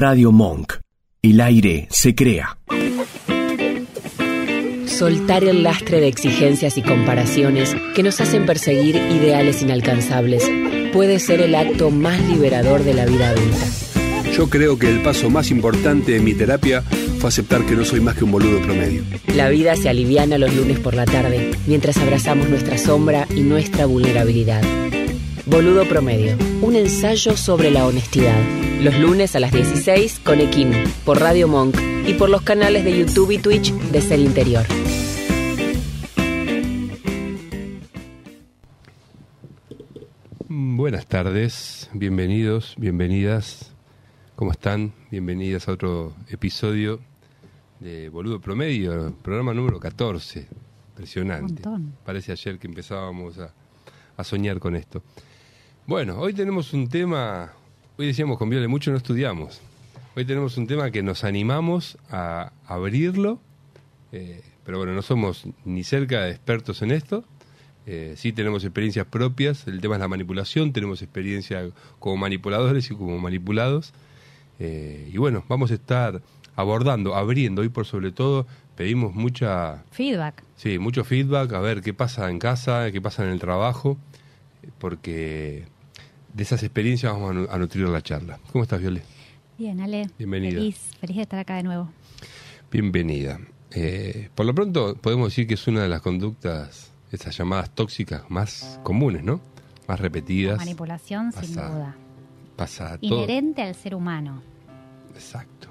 Radio Monk. El aire se crea. Soltar el lastre de exigencias y comparaciones que nos hacen perseguir ideales inalcanzables puede ser el acto más liberador de la vida adulta. Yo creo que el paso más importante de mi terapia fue aceptar que no soy más que un boludo promedio. La vida se aliviana los lunes por la tarde mientras abrazamos nuestra sombra y nuestra vulnerabilidad. Boludo Promedio, un ensayo sobre la honestidad. Los lunes a las 16 con Equim, por Radio Monk y por los canales de YouTube y Twitch de Ser Interior. Buenas tardes, bienvenidos, bienvenidas. ¿Cómo están? Bienvenidas a otro episodio de Boludo Promedio, programa número 14. Impresionante. Parece ayer que empezábamos a, a soñar con esto. Bueno, hoy tenemos un tema, hoy decíamos con Viole, mucho no estudiamos. Hoy tenemos un tema que nos animamos a abrirlo, eh, pero bueno, no somos ni cerca de expertos en esto. Eh, sí tenemos experiencias propias, el tema es la manipulación, tenemos experiencia como manipuladores y como manipulados. Eh, y bueno, vamos a estar abordando, abriendo. Hoy por sobre todo pedimos mucha... Feedback. Sí, mucho feedback, a ver qué pasa en casa, qué pasa en el trabajo, porque de esas experiencias vamos a nutrir la charla. ¿Cómo estás, Viole? Bien, Ale. Bienvenida. Feliz, feliz de estar acá de nuevo. Bienvenida. Eh, por lo pronto podemos decir que es una de las conductas, esas llamadas tóxicas más comunes, ¿no? Más repetidas. manipulación, sin duda. Pasa Inherente al ser humano. Exacto.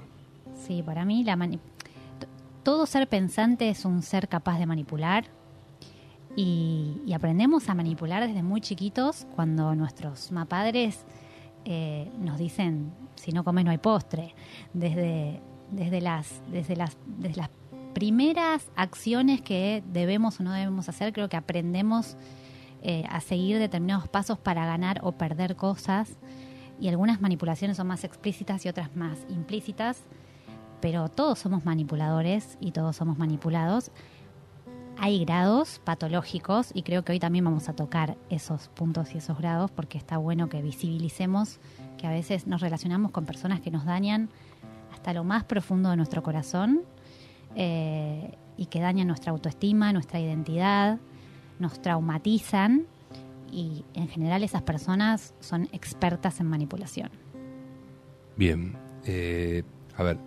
Sí, para mí la todo ser pensante es un ser capaz de manipular y, aprendemos a manipular desde muy chiquitos cuando nuestros mapadres eh, nos dicen si no comes no hay postre. Desde, desde, las, desde, las, desde las primeras acciones que debemos o no debemos hacer, creo que aprendemos eh, a seguir determinados pasos para ganar o perder cosas. Y algunas manipulaciones son más explícitas y otras más implícitas, pero todos somos manipuladores y todos somos manipulados hay grados patológicos y creo que hoy también vamos a tocar esos puntos y esos grados porque está bueno que visibilicemos que a veces nos relacionamos con personas que nos dañan hasta lo más profundo de nuestro corazón eh, y que dañan nuestra autoestima, nuestra identidad, nos traumatizan y en general esas personas son expertas en manipulación. Bien, eh, a ver,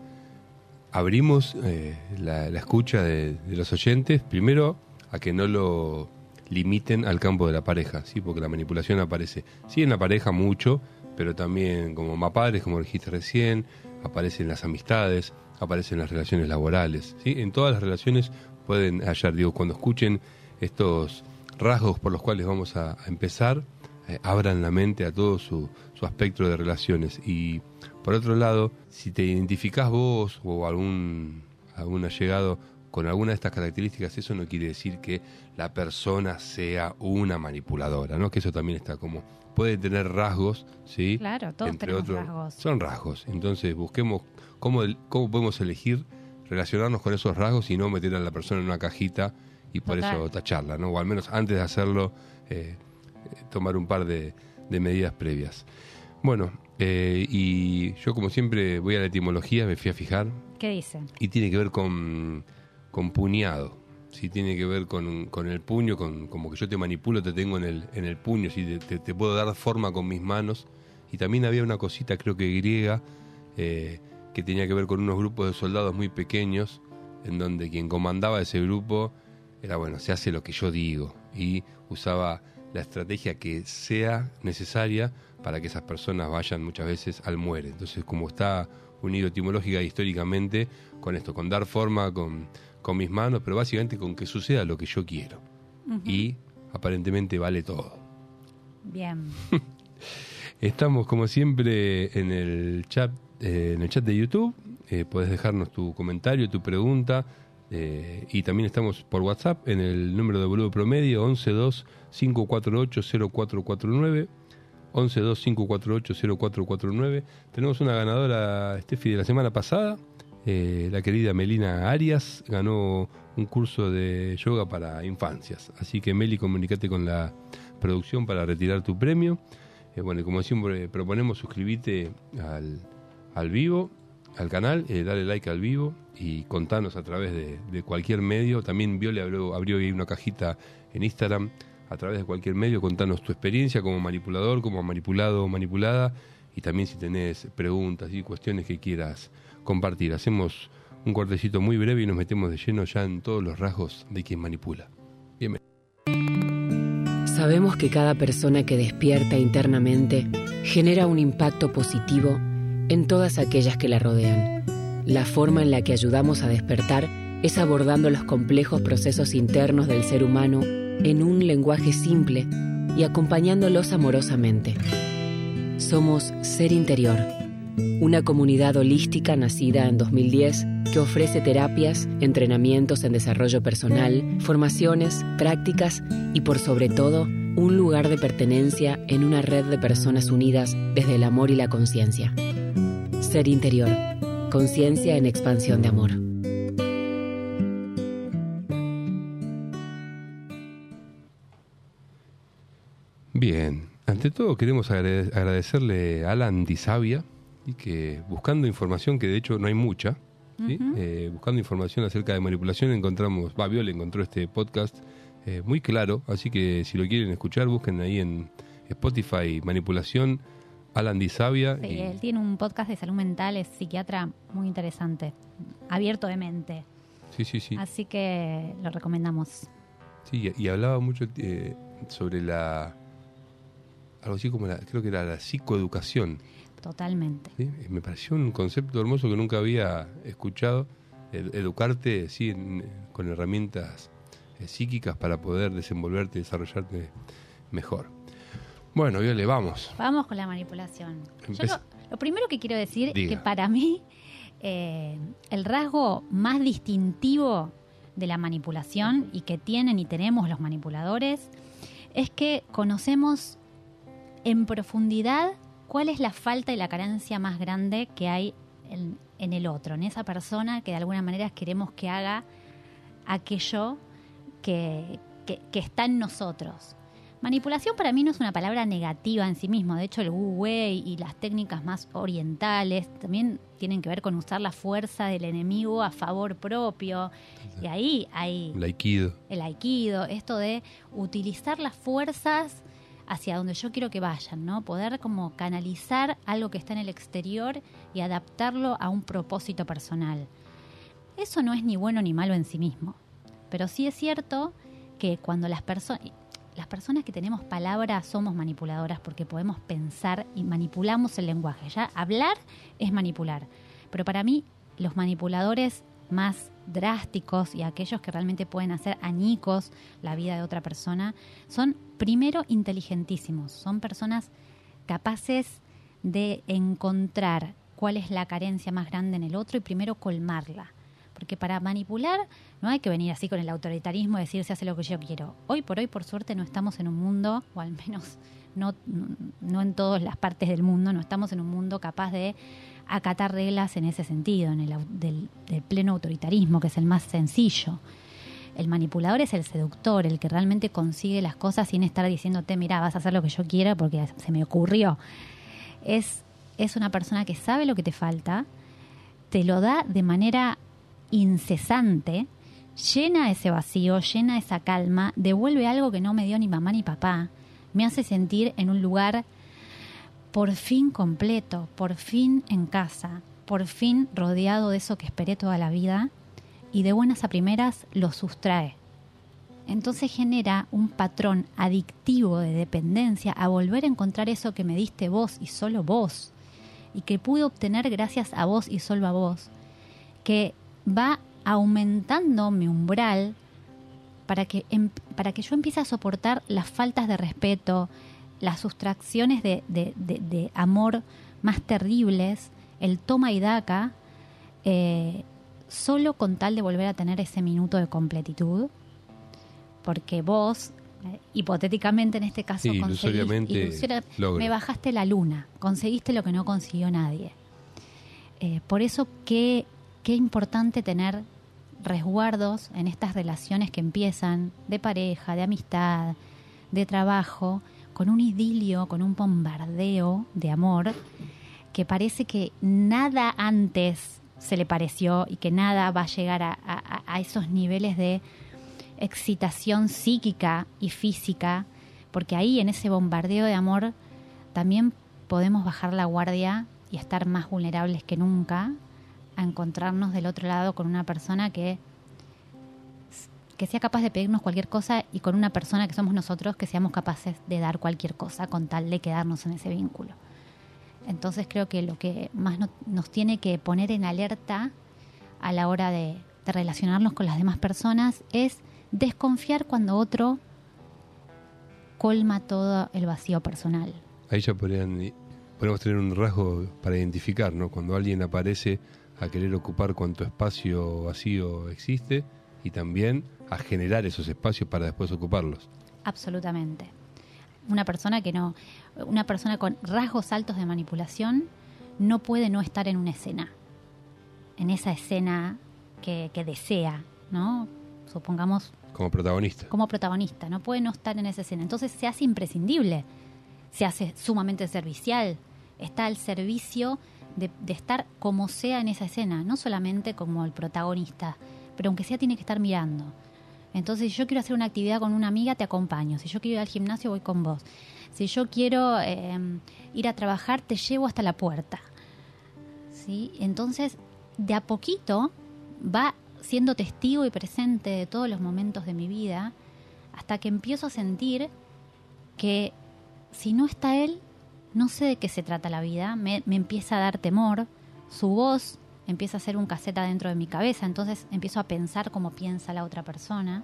abrimos eh, la, escucha de, los oyentes, primero a que no lo limiten al campo de la pareja, ¿sí? porque la manipulación aparece, sí en la pareja mucho, pero también como mapadres, como dijiste recién, aparece en las amistades, aparece en las relaciones laborales, ¿sí? en todas las relaciones pueden hallar, digo, cuando escuchen estos rasgos por los cuales vamos a, empezar, eh, abran la mente a todo su, su aspecto de relaciones y por otro lado, si te identificás vos o algún, algún allegado con alguna de estas características, eso no quiere decir que la persona sea una manipuladora, ¿no? Que eso también está como puede tener rasgos, ¿sí? Claro, todos Entre otros, rasgos. Son rasgos. Entonces, busquemos cómo, cómo podemos elegir relacionarnos con esos rasgos y no meter a la persona en una cajita y por eso tacharla, ¿no? O al menos antes de hacerlo, eh, tomar un par de, de medidas previas. Bueno, eh, y yo como siempre voy a la etimología, me fui a fijar. ¿Qué dice? Y tiene que ver con, con puñado. Sí, tiene que ver con, con, el puño, con como que yo te manipulo, te tengo en el, en el puño, ¿sí? te, te, puedo dar forma con mis manos. Y también había una cosita, creo que griega, eh, que tenía que ver con unos grupos de soldados muy pequeños, en donde quien comandaba ese grupo era, bueno, se hace lo que yo digo. Y usaba la estrategia que sea necesaria para que esas personas vayan muchas veces al muere. Entonces, como está unido etimológica e históricamente con esto, con dar forma con, con mis manos, pero básicamente con que suceda lo que yo quiero. Y aparentemente vale todo. Bien. Estamos como siempre en el chat, eh, en el chat de YouTube. Eh, puedes dejarnos tu comentario, tu pregunta. Eh, y también estamos por WhatsApp en el número de boludo promedio 112 548 0449 1125480449. Tenemos una ganadora, Steffi, de la semana pasada. Eh, la querida Melina Arias ganó un curso de yoga para infancias. Así que Meli, comunícate con la producción para retirar tu premio. Eh, bueno, como siempre proponemos, suscribite al, al vivo, al canal, eh, dale like al vivo y contanos a través de, cualquier medio. También Viole abrió, abrió ahí una cajita en Instagram. A través de cualquier medio, contanos tu experiencia como manipulador, como manipulado o manipulada. Y también si tenés preguntas y cuestiones que quieras compartir. Hacemos un cortecito muy breve y nos metemos de lleno ya en todos los rasgos de quien manipula. Bienvenido. Sabemos que cada persona que despierta internamente genera un impacto positivo en todas aquellas que la rodean. La forma en la que ayudamos a despertar es abordando los complejos procesos internos del ser humano en un lenguaje simple y acompañándolos amorosamente. Somos Ser Interior, una comunidad holística nacida en 2010 que ofrece terapias, entrenamientos en desarrollo personal, formaciones, prácticas y por sobre todo un lugar de pertenencia en una red de personas unidas desde el amor y la conciencia. Ser Interior, conciencia en expansión de amor. Bien, ante todo queremos agrade- agradecerle a Alan Disavia y que buscando información, que de hecho no hay mucha, ¿sí? Eh, buscando información acerca de manipulación encontramos, va, Viole encontró este podcast eh, muy claro, así que si lo quieren escuchar busquen ahí en Spotify Manipulación, Alan Disavia. Sí, y- él tiene un podcast de salud mental, es psiquiatra muy interesante, abierto de mente. sí, sí, sí. Así que lo recomendamos. Sí, y, y hablaba mucho eh, sobre la, algo así como la, creo que era la psicoeducación. Totalmente. ¿sí? Me pareció un concepto hermoso que nunca había escuchado, ed- educarte sí, en- con herramientas eh, psíquicas para poder desenvolverte y desarrollarte mejor. Bueno, Viole, vamos. Vamos con la manipulación. Yo lo, lo primero que quiero decir Diga. que para mí eh, el rasgo más distintivo de la manipulación y que tienen y tenemos los manipuladores es que conocemos en profundidad cuál es la falta y la carencia más grande que hay en, en el otro, en esa persona que de alguna manera queremos que haga aquello que, que- que está en nosotros. Manipulación para mí no es una palabra negativa en sí mismo, de hecho el Wu Wei y las técnicas más orientales también tienen que ver con usar la fuerza del enemigo a favor propio. Y ahí hay El Aikido. el aikido, esto de utilizar las fuerzas hacia donde yo quiero que vayan, ¿no? Poder como canalizar algo que está en el exterior y adaptarlo a un propósito personal. Eso no es ni bueno ni malo en sí mismo, pero sí es cierto que cuando las personas las personas que tenemos palabra somos manipuladoras porque podemos pensar y manipulamos el lenguaje. Ya hablar es manipular. Pero para mí, los manipuladores más drásticos y aquellos que realmente pueden hacer añicos la vida de otra persona son primero inteligentísimos. Son personas capaces de encontrar cuál es la carencia más grande en el otro y primero colmarla. Porque para manipular no hay que venir así con el autoritarismo y decir se hace lo que yo quiero. Hoy por hoy, por suerte, no estamos en un mundo, o al menos no, no en todas las partes del mundo, no estamos en un mundo capaz de acatar reglas en ese sentido, en el del, del pleno autoritarismo, que es el más sencillo. El manipulador es el seductor, el que realmente consigue las cosas sin estar diciéndote, mira, vas a hacer lo que yo quiera porque se me ocurrió. Es, es una persona que sabe lo que te falta, te lo da de manera incesante, llena ese vacío, llena esa calma, devuelve algo que no me dio ni mamá ni papá, me hace sentir en un lugar por fin completo, por fin en casa, por fin rodeado de eso que esperé toda la vida y de buenas a primeras lo sustrae. Entonces genera un patrón adictivo de dependencia a volver a encontrar eso que me diste vos y solo vos, y que pude obtener gracias a vos y solo a vos, que va aumentando mi umbral para que, em- para que yo empiece a soportar las faltas de respeto, las sustracciones de, de- de- de amor más terribles, el toma y daca, eh, solo con tal de volver a tener ese minuto de completitud, porque vos, eh, hipotéticamente en este caso, Sí, ilusoriamente me bajaste la luna, conseguiste lo que no consiguió nadie. Eh, por eso, qué, qué importante tener resguardos en estas relaciones que empiezan de pareja, de amistad, de trabajo, con un idilio, con un bombardeo de amor, que parece que nada antes se le pareció y que nada va a llegar a, a- esos niveles de excitación psíquica y física, porque ahí en ese bombardeo de amor también podemos bajar la guardia y estar más vulnerables que nunca a encontrarnos del otro lado con una persona que que sea capaz de pedirnos cualquier cosa y con una persona que somos nosotros que seamos capaces de dar cualquier cosa con tal de quedarnos en ese vínculo. Entonces creo que lo que más no- nos tiene que poner en alerta a la hora de, relacionarnos con las demás personas es desconfiar cuando otro colma todo el vacío personal. Ahí ya podrían, podemos tener un rasgo para identificar, ¿no? Cuando alguien aparece a querer ocupar cuanto espacio vacío existe y también a generar esos espacios para después ocuparlos. Absolutamente. Una persona que no, una persona con rasgos altos de manipulación no puede no estar en una escena, en esa escena que, que desea, ¿no? Supongamos Como protagonista. como protagonista, no puede no estar en esa escena. Entonces se hace imprescindible, se hace sumamente servicial, está al servicio de, estar como sea en esa escena, no solamente como el protagonista, pero aunque sea tiene que estar mirando. Entonces, si yo quiero hacer una actividad con una amiga, te acompaño. Si yo quiero ir al gimnasio, voy con vos. Si yo quiero eh, ir a trabajar, te llevo hasta la puerta. ¿Sí? Entonces, de a poquito va siendo testigo y presente de todos los momentos de mi vida hasta que empiezo a sentir que si no está él, no sé de qué se trata la vida, me, empieza a dar temor, su voz empieza a ser un caseta dentro de mi cabeza, entonces empiezo a pensar como piensa la otra persona.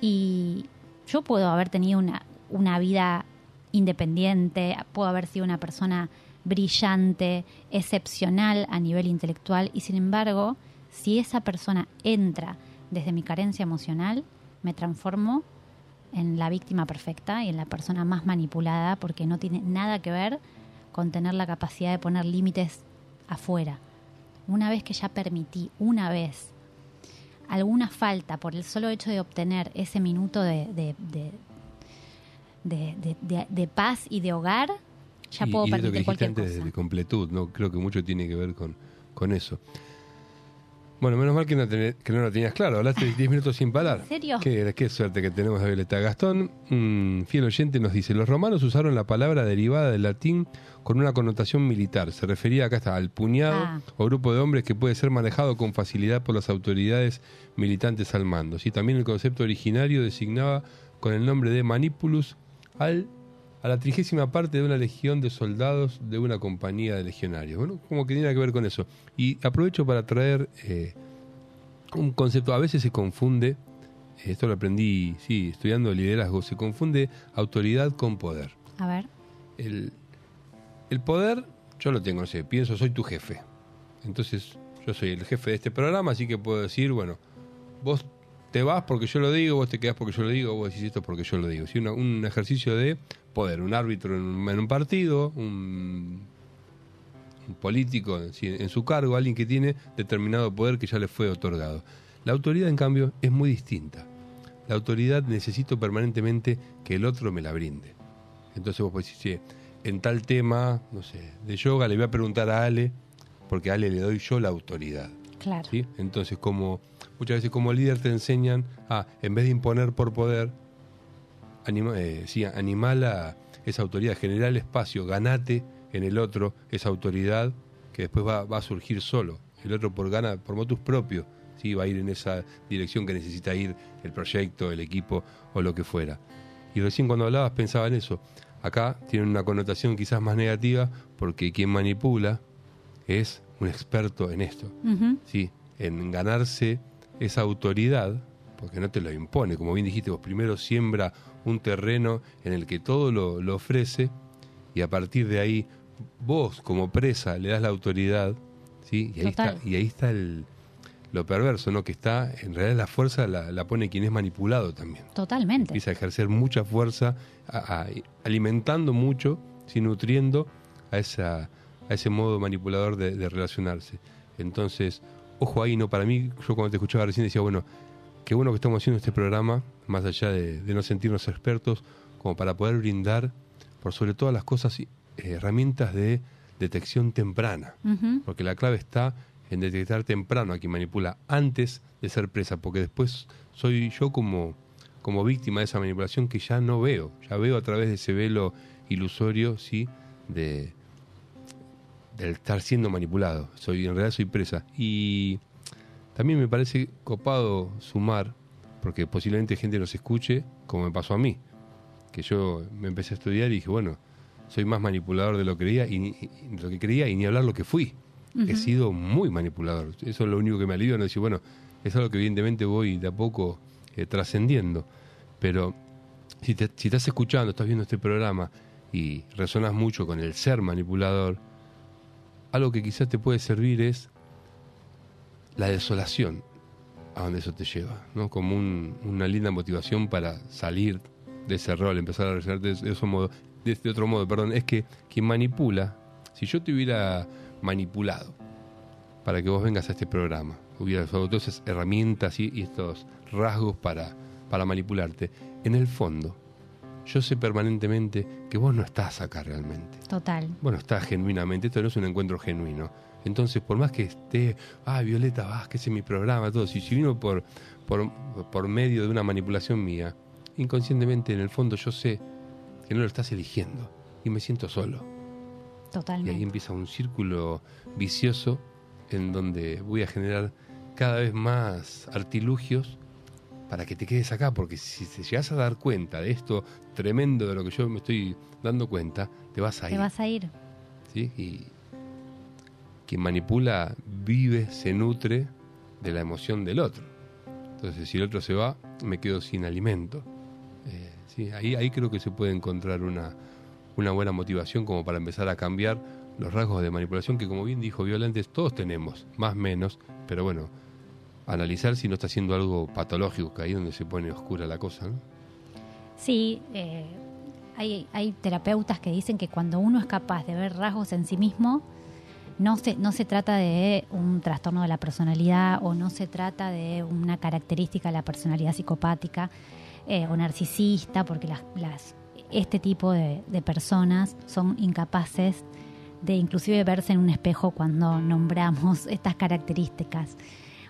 Y yo puedo haber tenido una, una vida independiente, puedo haber sido una persona brillante, excepcional a nivel intelectual y sin embargo, si esa persona entra desde mi carencia emocional, me transformo en la víctima perfecta y en la persona más manipulada porque no tiene nada que ver con tener la capacidad de poner límites afuera. Una vez que ya permití, una vez, alguna falta por el solo hecho de obtener ese minuto de, de, de, de- paz y de hogar, ya y, puedo y que permitir dijiste cualquier antes cosa. de, de completud, ¿no? Creo que mucho tiene que ver con, con eso. Bueno, menos mal que no, tenés- que no lo tenías claro. Hablaste 10 minutos sin parar. ¿En serio? Qué, qué suerte que tenemos a Violeta. Gastón, fiel oyente, nos dice: Los romanos usaron la palabra derivada del latín con una connotación militar. Se refería acá está al puñado Ah. o grupo de hombres que puede ser manejado con facilidad por las autoridades militantes al mando. Sí, también el concepto originario designaba con el nombre de manipulus al a la trigésima parte de una legión de soldados de una compañía de legionarios. Bueno, como que tiene que ver con eso. Y aprovecho para traer eh, un concepto, a veces se confunde, eh, esto lo aprendí, sí, estudiando liderazgo, se confunde autoridad con poder. A ver, El, el poder, yo lo tengo, no sé, pienso, soy tu jefe. Entonces, yo soy el jefe de este programa, así que puedo decir, bueno, vos te vas porque yo lo digo, vos te quedás porque yo lo digo, vos decís esto porque yo lo digo. ¿sí? Una- un ejercicio de poder, un árbitro en un, en un partido, un, un político en su cargo, alguien que tiene determinado poder que ya le fue otorgado. La autoridad, en cambio, es muy distinta. La autoridad necesito permanentemente que el otro me la brinde. Entonces vos podés decir, "Che, en tal tema, no sé, de yoga le voy a preguntar a Ale, porque a Ale le doy yo la autoridad. claro. ¿sí? Entonces, como muchas veces como líder te enseñan a, en vez de imponer por poder, anima, eh, sí, animala esa autoridad, generar el espacio, ganate en el otro esa autoridad que después va, va a surgir solo. El otro por gana, por motus propios, ¿sí? va a ir en esa dirección que necesita ir el proyecto, el equipo o lo que fuera. Y recién cuando hablabas pensaba en eso. Acá tiene una connotación quizás más negativa porque quien manipula es un experto en esto. Sí, en ganarse esa autoridad, porque no te lo impone, como bien dijiste, vos primero siembra un terreno en el que todo lo, lo ofrece y a partir de ahí vos como presa le das la autoridad, ¿sí? Y ahí Total. está, y ahí está el, lo perverso, ¿no? Que está, en realidad la fuerza la, la pone quien es manipulado también. Totalmente. Empieza a ejercer mucha fuerza, a- a- alimentando mucho, sí, nutriendo a, esa, a ese modo manipulador de, de relacionarse. Entonces, ojo ahí, ¿no? Para mí, yo cuando te escuchaba recién decía, bueno, qué bueno que estamos haciendo este programa, más allá de, de no sentirnos expertos, como para poder brindar, por sobre todas las cosas, eh, herramientas de detección temprana. Porque la clave está en detectar temprano a quien manipula antes de ser presa, porque después soy yo como, como víctima de esa manipulación que ya no veo, ya veo a través de ese velo ilusorio, sí, de del estar siendo manipulado. Soy en realidad soy presa y también me parece copado sumar, porque posiblemente gente nos escuche, como me pasó a mí, que yo me empecé a estudiar y dije, bueno, soy más manipulador de lo que creía y, lo que creía y ni hablar lo que fui. He sido muy manipulador. Eso es lo único que me alivia, no decir, bueno, es algo que evidentemente voy de a poco eh, trascendiendo. Pero si, te, si estás escuchando, estás viendo este programa y resonas mucho con el ser manipulador, algo que quizás te puede servir es la desolación a donde eso te lleva, ¿no? Como un- una linda motivación para salir de ese rol, empezar a reaccionar de, modo, este otro modo, perdón, es que quien manipula, si yo te hubiera manipulado para que vos vengas a este programa, hubiera usado todas esas herramientas y, y estos rasgos para, para manipularte, en el fondo, yo sé permanentemente que vos no estás acá realmente. Total. Bueno, está genuinamente, esto no es un encuentro genuino. Entonces, por más que esté, ah, Violeta Vázquez en mi programa, todo, si, si vino por, por, por medio de una manipulación mía, inconscientemente en el fondo yo sé que no lo estás eligiendo y me siento solo. Y Totalmente. ahí empieza un círculo vicioso en donde voy a generar cada vez más artilugios para que te quedes acá, porque si te llegas a dar cuenta de esto tremendo de lo que yo me estoy dando cuenta, te vas a Te ir. vas a ir. ¿sí? Y quien manipula vive, se nutre de la emoción del otro. Entonces, si el otro se va, me quedo sin alimento. Eh, ¿sí? ahí, ahí creo que se puede encontrar una, una buena motivación como para empezar a cambiar los rasgos de manipulación que, como bien dijo Violantes, todos tenemos, más menos, pero bueno, analizar si no está haciendo algo patológico, que ahí es donde se pone oscura la cosa. Sí, eh, hay, terapeutas que dicen que cuando uno es capaz de ver rasgos en sí mismo, no se, no se trata de un trastorno de la personalidad o no se trata de una característica de la personalidad psicopática eh, o narcisista, porque las, este tipo de, de personas son incapaces de inclusive verse en un espejo cuando nombramos estas características.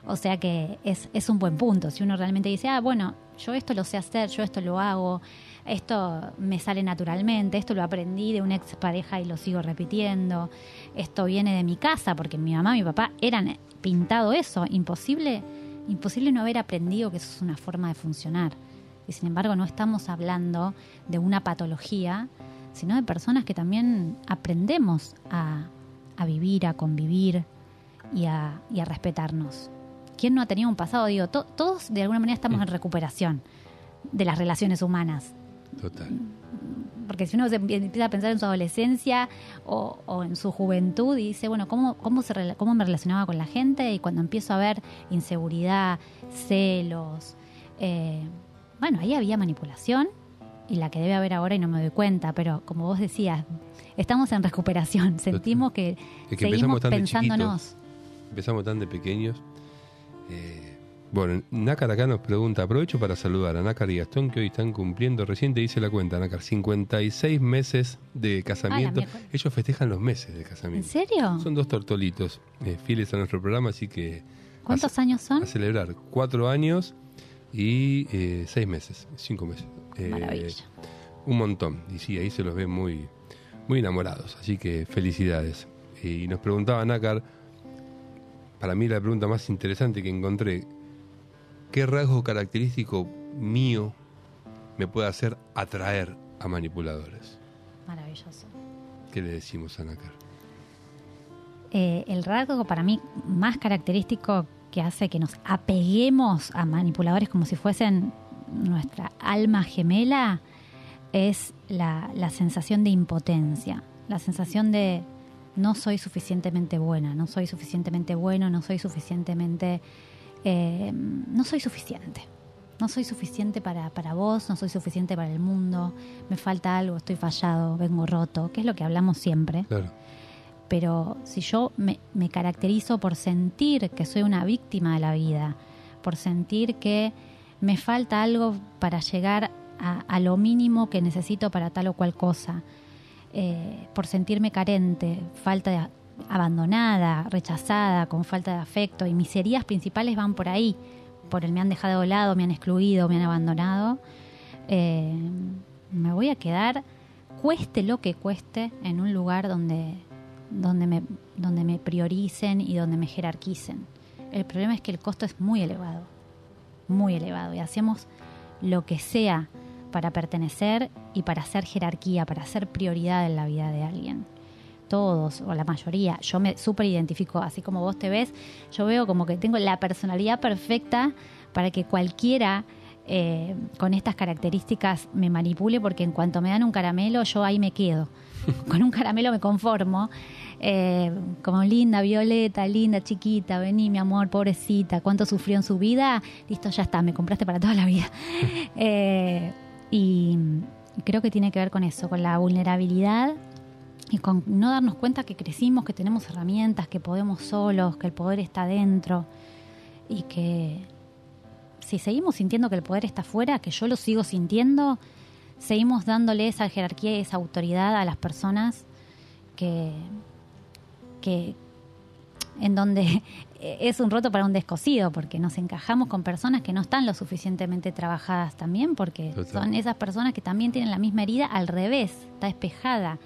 O sea que es, es un buen punto. Si uno realmente dice, ah, bueno, yo esto lo sé hacer, yo esto lo hago, esto me sale naturalmente, esto lo aprendí de una expareja y lo sigo repitiendo, esto viene de mi casa porque mi mamá y mi papá eran pintado eso, imposible, imposible no haber aprendido que eso es una forma de funcionar. Y sin embargo no estamos hablando de una patología, sino de personas que también aprendemos a, a vivir, a convivir y a, y a respetarnos. ¿Quién no ha tenido un pasado? Digo, to- todos de alguna manera estamos en recuperación de las relaciones humanas. Total. Porque si uno se empie- empieza a pensar en su adolescencia o, o en su juventud y dice, bueno, ¿cómo, cómo, se, ¿cómo me relacionaba con la gente? Y cuando empiezo a ver inseguridad, celos, eh, bueno, ahí había manipulación y la que debe haber ahora y no me doy cuenta, pero como vos decías, estamos en recuperación, sentimos que, Es que seguimos pensándonos. Empezamos tan de pequeños. Eh, bueno, Nácar acá nos pregunta, aprovecho para saludar a Nácar y Gastón que hoy están cumpliendo, recién te hice la cuenta, Nácar, 56 meses de casamiento. Ellos festejan los meses de ¿En casamiento. serio? Son dos tortolitos eh, fieles a nuestro programa, así que ¿Cuántos a, años son? a celebrar cuatro años y eh, seis meses, cinco meses. Eh, Maravilla. un montón. Y sí, ahí se los ve muy, muy enamorados. Así que felicidades. Y nos preguntaba Nácar, para mí la pregunta más interesante que encontré, ¿qué rasgo característico mío me puede hacer atraer a manipuladores? Maravilloso. ¿Qué le decimos a Nácar? Eh, el rasgo para mí más característico que hace que nos apeguemos a manipuladores como si fuesen nuestra alma gemela es la, la sensación de impotencia, la sensación de no soy suficientemente buena, no soy suficientemente bueno, no soy suficientemente... eh, no soy suficiente. No soy suficiente para, para vos, no soy suficiente para el mundo, me falta algo, estoy fallado, vengo roto, que es lo que hablamos siempre. Claro, pero si yo me, me caracterizo por sentir que soy una víctima de la vida, por sentir que me falta algo para llegar a, a lo mínimo que necesito para tal o cual cosa, eh, por sentirme carente, falta de abandonada, rechazada, con falta de afecto. Y mis heridas principales van por ahí, por el me han dejado de lado, me han excluido, me han abandonado. Eh, me voy a quedar, cueste lo que cueste, en un lugar donde, donde, me, donde me prioricen y donde me jerarquicen. El problema es que el costo es muy elevado, muy elevado. Y hacemos lo que sea para pertenecer y para hacer jerarquía, para hacer prioridad en la vida de alguien todos o la mayoría, yo me súper identifico, así como vos te ves, yo veo como que tengo la personalidad perfecta para que cualquiera eh, con estas características me manipule, porque en cuanto me dan un caramelo, yo ahí me quedo. Con un caramelo me conformo. Eh, como linda, Violeta, linda, chiquita, vení, mi amor, pobrecita, cuánto sufrió en su vida, listo, ya está, me compraste para toda la vida. Eh, y creo que tiene que ver con eso, con la vulnerabilidad y con no darnos cuenta que crecimos, que tenemos herramientas, que podemos solos, que el poder está dentro y que si seguimos sintiendo que el poder está afuera, que yo lo sigo sintiendo, seguimos dándole esa jerarquía y esa autoridad a las personas que, que en donde es un roto para un descosido, porque nos encajamos con personas que no están lo suficientemente trabajadas también, porque son esas personas que también tienen la misma herida al revés, está despejada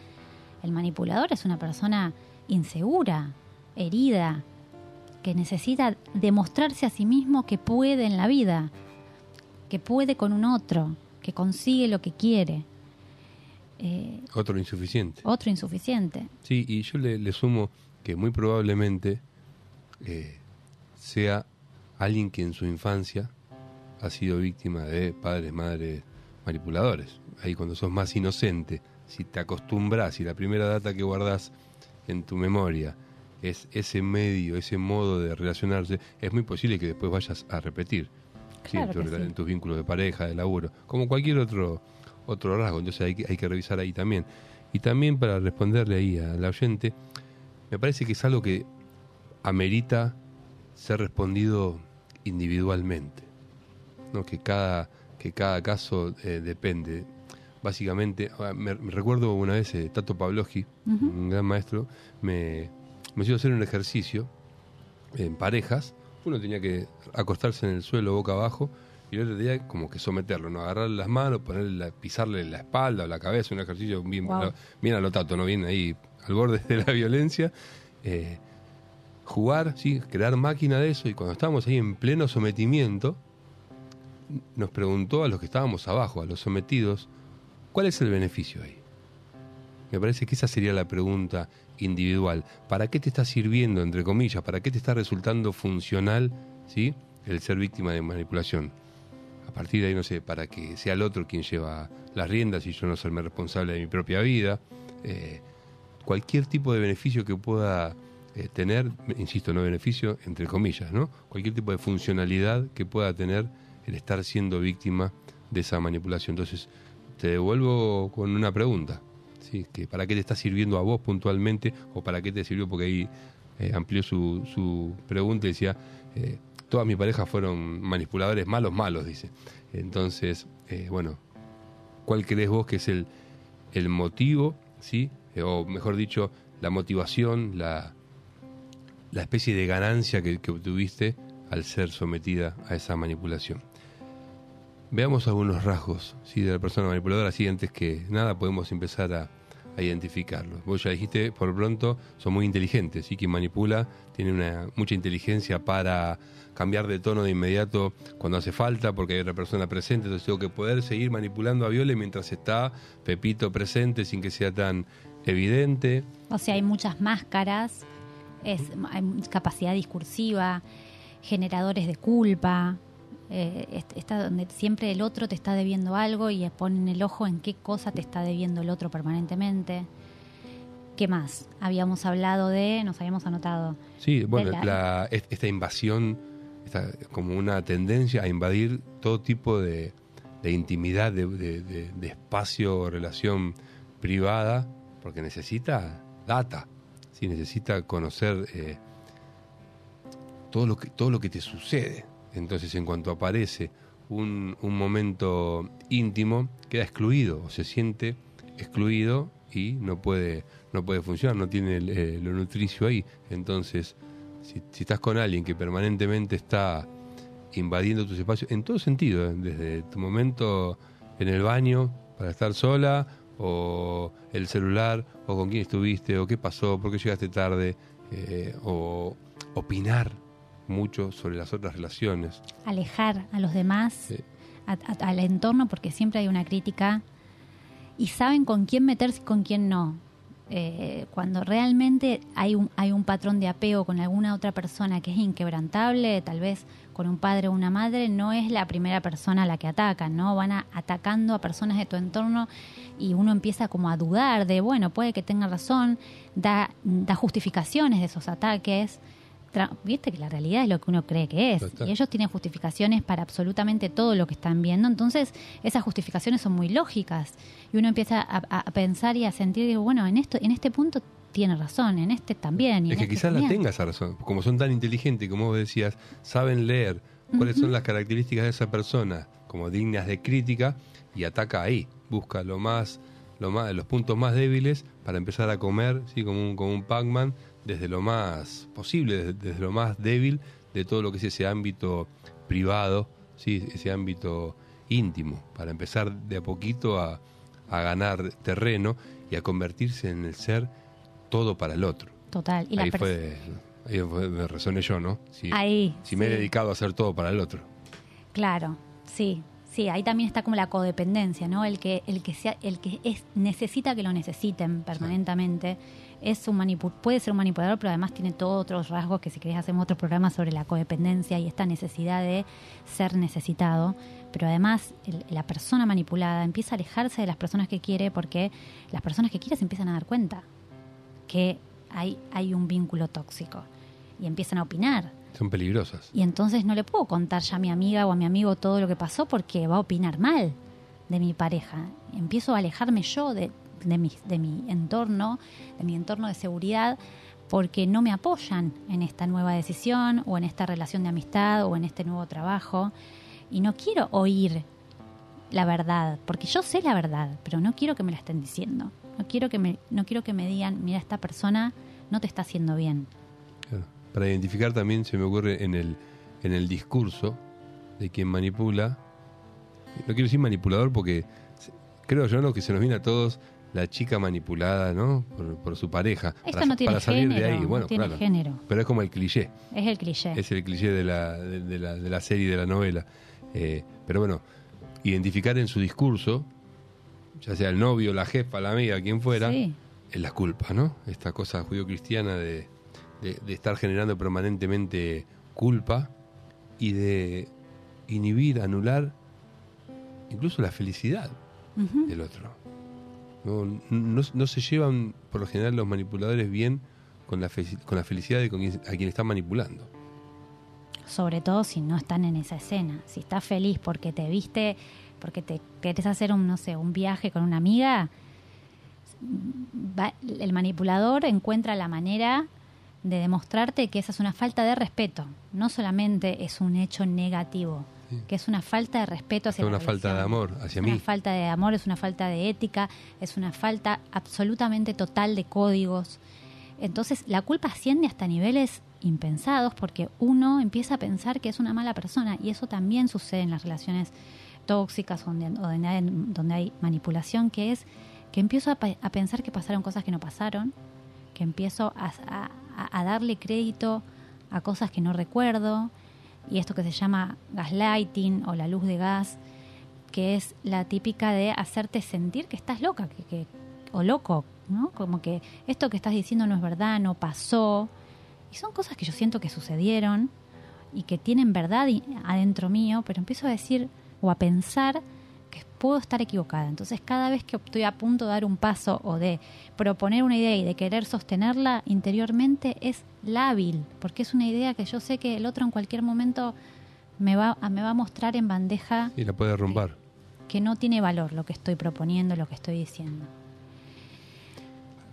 el manipulador es una persona insegura, herida, que necesita demostrarse a sí mismo que puede en la vida, que puede con un otro, que consigue lo que quiere. Eh, otro insuficiente. Otro insuficiente. Sí, y yo le, sumo que muy probablemente eh, sea alguien que en su infancia ha sido víctima de padres, madres manipuladores. Ahí cuando sos más inocente, si te acostumbras, y la primera data que guardas en tu memoria es ese medio, ese modo de relacionarse, es muy posible que después vayas a repetir en, tus vínculos de pareja, de laburo, como cualquier otro otro rasgo. Entonces hay que, hay que revisar ahí también. Y también para responderle ahí al oyente, me parece que es algo que amerita ser respondido individualmente, ¿no? que, cada, que cada caso eh, depende básicamente. Ah, me, recuerdo una vez eh, Tato Pavlovsky, un gran maestro, me, me hizo hacer un ejercicio en parejas. Uno tenía que acostarse en el suelo boca abajo y el otro tenía como que someterlo, ¿no? agarrarle las manos, ponerle, pisarle la espalda o la cabeza, un ejercicio bien, bien a lo tato, ¿no? Bien ahí al borde de la violencia. Eh, jugar, sí, crear máquina de eso y cuando estábamos ahí en pleno sometimiento, nos preguntó a los que estábamos abajo, a los sometidos, ¿Cuál es el beneficio ahí? Me parece que esa sería la pregunta individual. ¿Para qué te está sirviendo, entre comillas? ¿Para qué te está resultando funcional ¿sí? el ser víctima de manipulación? A partir de ahí, no sé, para que sea el otro quien lleva las riendas y yo no serme responsable de mi propia vida. Eh, cualquier tipo de beneficio que pueda eh, tener, insisto, no beneficio, entre comillas, ¿no? Cualquier tipo de funcionalidad que pueda tener el estar siendo víctima de esa manipulación. Entonces, te devuelvo con una pregunta. ¿sí? Que ¿Para qué te está sirviendo a vos puntualmente o para qué te sirvió? Porque ahí eh, amplió su, su, pregunta y decía, eh, todas mis parejas fueron manipuladores malos, malos, dice. Entonces, bueno, ¿cuál crees vos que es el, el motivo, ¿sí? O mejor dicho, la motivación, la, la especie de ganancia que, obtuviste al ser sometida a esa manipulación? Veamos algunos rasgos ¿sí? de la persona manipuladora, así antes que nada podemos empezar a, identificarlos. Vos ya dijiste, por pronto, son muy inteligentes, y quien manipula tiene una, mucha inteligencia para cambiar de tono de inmediato cuando hace falta, porque hay otra persona presente, entonces tengo que poder seguir manipulando a Viole mientras está Pepito presente sin que sea tan evidente. O sea, hay muchas máscaras, es, hay capacidad discursiva, generadores de culpa, eh, está donde siempre el otro te está debiendo algo y ponen el ojo en qué cosa te está debiendo el otro permanentemente. ¿Qué más? Habíamos hablado de, nos habíamos anotado. Sí, bueno, esta invasión, como una tendencia a invadir todo tipo de, intimidad, de, espacio o relación privada, porque necesita data, ¿sí? necesita conocer eh, todo, lo que, todo lo que te sucede. Entonces, en cuanto aparece un, momento íntimo, queda excluido o se siente excluido y no puede, no puede funcionar, no tiene el, eh, lo nutricio ahí. Entonces, si, si estás con alguien que permanentemente está invadiendo tus espacios, en todo sentido, ¿eh? desde tu momento en el baño para estar sola, o el celular, o con quién estuviste, o qué pasó, por qué llegaste tarde, eh, o opinar mucho sobre las otras relaciones. Alejar a los demás, a- a- al entorno, porque siempre hay una crítica y saben con quién meterse y con quién no. Eh, cuando realmente hay un, hay un patrón de apego con alguna otra persona que es inquebrantable, tal vez con un padre o una madre, no es la primera persona a la que atacan, ¿no? Van a- atacando a personas de tu entorno y uno empieza como a dudar de, bueno, puede que tenga razón, da, da justificaciones de esos ataques. Viste que la realidad es lo que uno cree que es. Y ellos tienen justificaciones para absolutamente todo lo que están viendo. Entonces, esas justificaciones son muy lógicas. Y uno empieza a, a pensar y a sentir, digo, bueno, en esto, en este punto tiene razón, en este también. y Es que este quizás la tenga esa razón. Como son tan inteligentes, como vos decías, saben leer cuáles son las características de esa persona como dignas de crítica y ataca ahí. Busca lo más, lo más, los puntos más débiles para empezar a comer, ¿sí? como un, como un Pac-Man, desde lo más posible, desde, desde lo más débil de todo lo que es ese ámbito privado, ¿sí? ese ámbito íntimo, para empezar de a poquito a, a ganar terreno y a convertirse en el ser todo para el otro. Total. Y ahí, fue, ahí fue- me resoné yo, ¿no? Si, Ahí, si me he dedicado a hacer todo para el otro. Claro, sí, sí, ahí también está como la codependencia, ¿no? El que, el que sea, el que es, necesita que lo necesiten permanentemente. Es un manipu- puede ser un manipulador, pero además tiene todos otros rasgos que si querés hacemos otro programa sobre la codependencia y esta necesidad de ser necesitado. Pero además el- la persona manipulada empieza a alejarse de las personas que quiere porque las personas que quiere se empiezan a dar cuenta que hay, hay un vínculo tóxico y empiezan a opinar. Son peligrosas. Y entonces no le puedo contar ya a mi amiga o a mi amigo todo lo que pasó porque va a opinar mal de mi pareja. Empiezo a alejarme yo de, de, mi, de mi entorno, de mi entorno de seguridad, porque no me apoyan en esta nueva decisión o en esta relación de amistad o en este nuevo trabajo. Y no quiero oír la verdad, porque yo sé la verdad, pero no quiero que me la estén diciendo. No quiero que me, no quiero que me digan, mira, esta persona no te está haciendo bien. Para identificar también se me ocurre en el, en el discurso de quien manipula. No quiero decir manipulador porque creo yo ¿no? que se nos viene a todos la chica manipulada ¿no? por, por su pareja. Esto para, no tiene para salir género, de ahí. no Bueno, tiene claro. género. Pero es como el cliché. Es el cliché. Es el cliché de la, de, de la, de la serie, de la novela. Eh, pero bueno, identificar en su discurso, ya sea el novio, la jefa, la amiga, quien fuera, Sí. es la culpa, ¿no? Esta cosa judío-cristiana de, de- de estar generando permanentemente culpa y de inhibir, anular incluso la felicidad del otro. No, no- no se llevan, por lo general, los manipuladores bien con la, con la felicidad de a quien están manipulando. Sobre todo si no están en esa escena. Si estás feliz porque te viste, porque te querés hacer un, no sé, un viaje con una amiga, va- el manipulador encuentra la manera de demostrarte que esa es una falta de respeto. No solamente es un hecho negativo, que es una falta de respeto hacia Es una la falta de amor hacia es mí. Una falta de amor, es una falta de ética, es una falta absolutamente total de códigos. Entonces la culpa asciende hasta niveles impensados porque uno empieza a pensar que es una mala persona y eso también sucede en las relaciones tóxicas donde, donde, hay, donde hay manipulación, que es que empiezo a, a pensar que pasaron cosas que no pasaron, que empiezo a, a- a darle crédito a cosas que no recuerdo y esto que se llama gaslighting o la luz de gas, que es la típica de hacerte sentir que estás loca que, que- o loco, ¿no? Como que esto que estás diciendo no es verdad, no pasó. Y son cosas que yo siento que sucedieron y que tienen verdad adentro mío, pero empiezo a decir o a pensar puedo estar equivocada. Entonces cada vez que estoy a punto de dar un paso o de proponer una idea y de querer sostenerla interiormente es lábil, porque es una idea que yo sé que el otro en cualquier momento me va, a- me va a mostrar en bandeja Y la puede romper. que no tiene valor lo que estoy proponiendo, lo que estoy diciendo.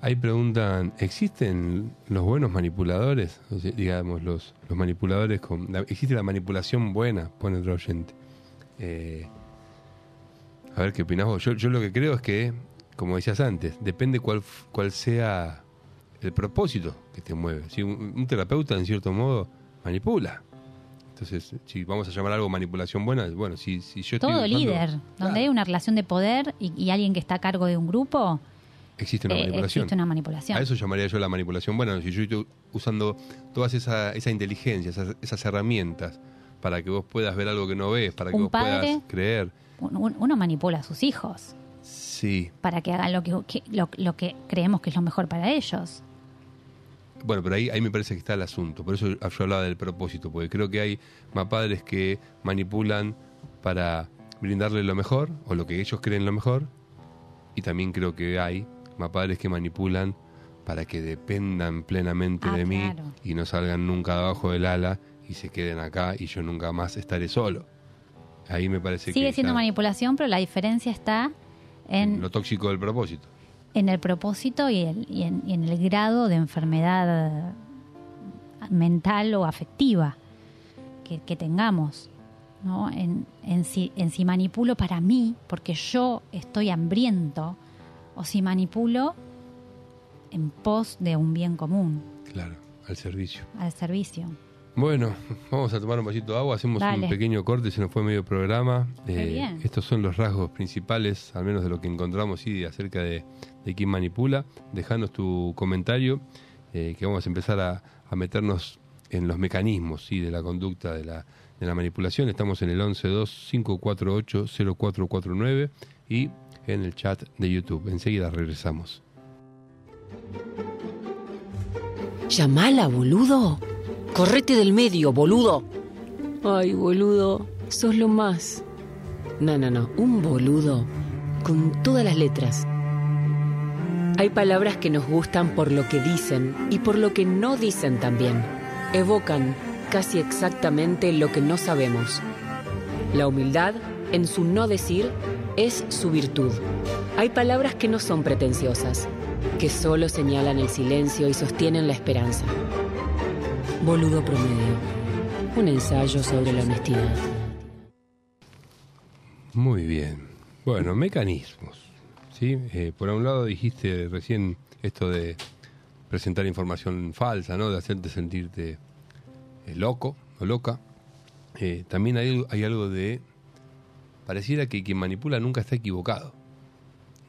Ahí preguntan, ¿existen los buenos manipuladores? O sea, digamos, los, los manipuladores con... la- ¿Existe la manipulación buena? Pone otro oyente. Eh, a ver qué opinás vos. Yo, yo lo que creo es que como decías antes, depende cuál, cuál sea el propósito que te mueve. Si un, un terapeuta, en cierto modo, manipula. Entonces, si vamos a llamar algo manipulación buena, bueno, si, si yo estoy Todo usando- líder, Claro, donde hay una relación de poder y, y alguien que está a cargo de un grupo, existe una eh, manipulación. existe una manipulación. A eso llamaría yo la manipulación buena. Si yo estoy usando todas esa, esa inteligencia, esas, esas herramientas para que vos puedas ver algo que no ves, para que Un vos padre- puedas creer. Un- un- Uno manipula a sus hijos Sí. para que hagan lo que, que- lo, lo que creemos que es lo mejor para ellos. Bueno, pero ahí, ahí me parece que está el asunto. Por eso yo hablaba del propósito, porque creo que hay más padres que manipulan para brindarle lo mejor, o lo que ellos creen lo mejor, y también creo que hay más padres que manipulan para que dependan plenamente Ah, de mí claro. y no salgan nunca debajo del ala y se queden acá y yo nunca más estaré solo. Ahí me parece Sigue que siendo ya- manipulación, pero la diferencia está en, lo tóxico del propósito. en el propósito y, el- y en, y en el grado de enfermedad mental o afectiva que, que tengamos. ¿no? En, en, si, en si manipulo para mí, porque yo estoy hambriento, o si manipulo en pos de un bien común, Claro, al servicio. al servicio. Bueno, vamos a tomar un vasito de agua, hacemos Dale. un pequeño corte, se nos fue medio programa. Eh, bien. Estos son los rasgos principales, al menos de lo que encontramos sí, acerca de, de quién manipula. Dejanos tu comentario, eh, que vamos a empezar a, a meternos en los mecanismos sí, de la conducta de la, de la manipulación. Estamos en el 1125480449 y en el chat de YouTube. Enseguida regresamos. Llamala, boludo. Correte del medio, boludo. Ay, boludo, sos lo más. No, no, no, un boludo con todas las letras. Hay palabras que nos gustan por lo que dicen y por lo que no dicen también. Evocan casi exactamente lo que no sabemos. La humildad, en su no decir, es su virtud. Hay palabras que no son pretenciosas, que solo señalan el silencio y sostienen la esperanza. Boludo promedio. Un ensayo sobre la honestidad. Muy bien. Bueno, mecanismos. ¿sí? Eh, por un lado dijiste recién esto de presentar información falsa, ¿no? de hacerte sentirte eh, loco o loca. Eh, también hay, hay algo de... Pareciera que quien manipula nunca está equivocado.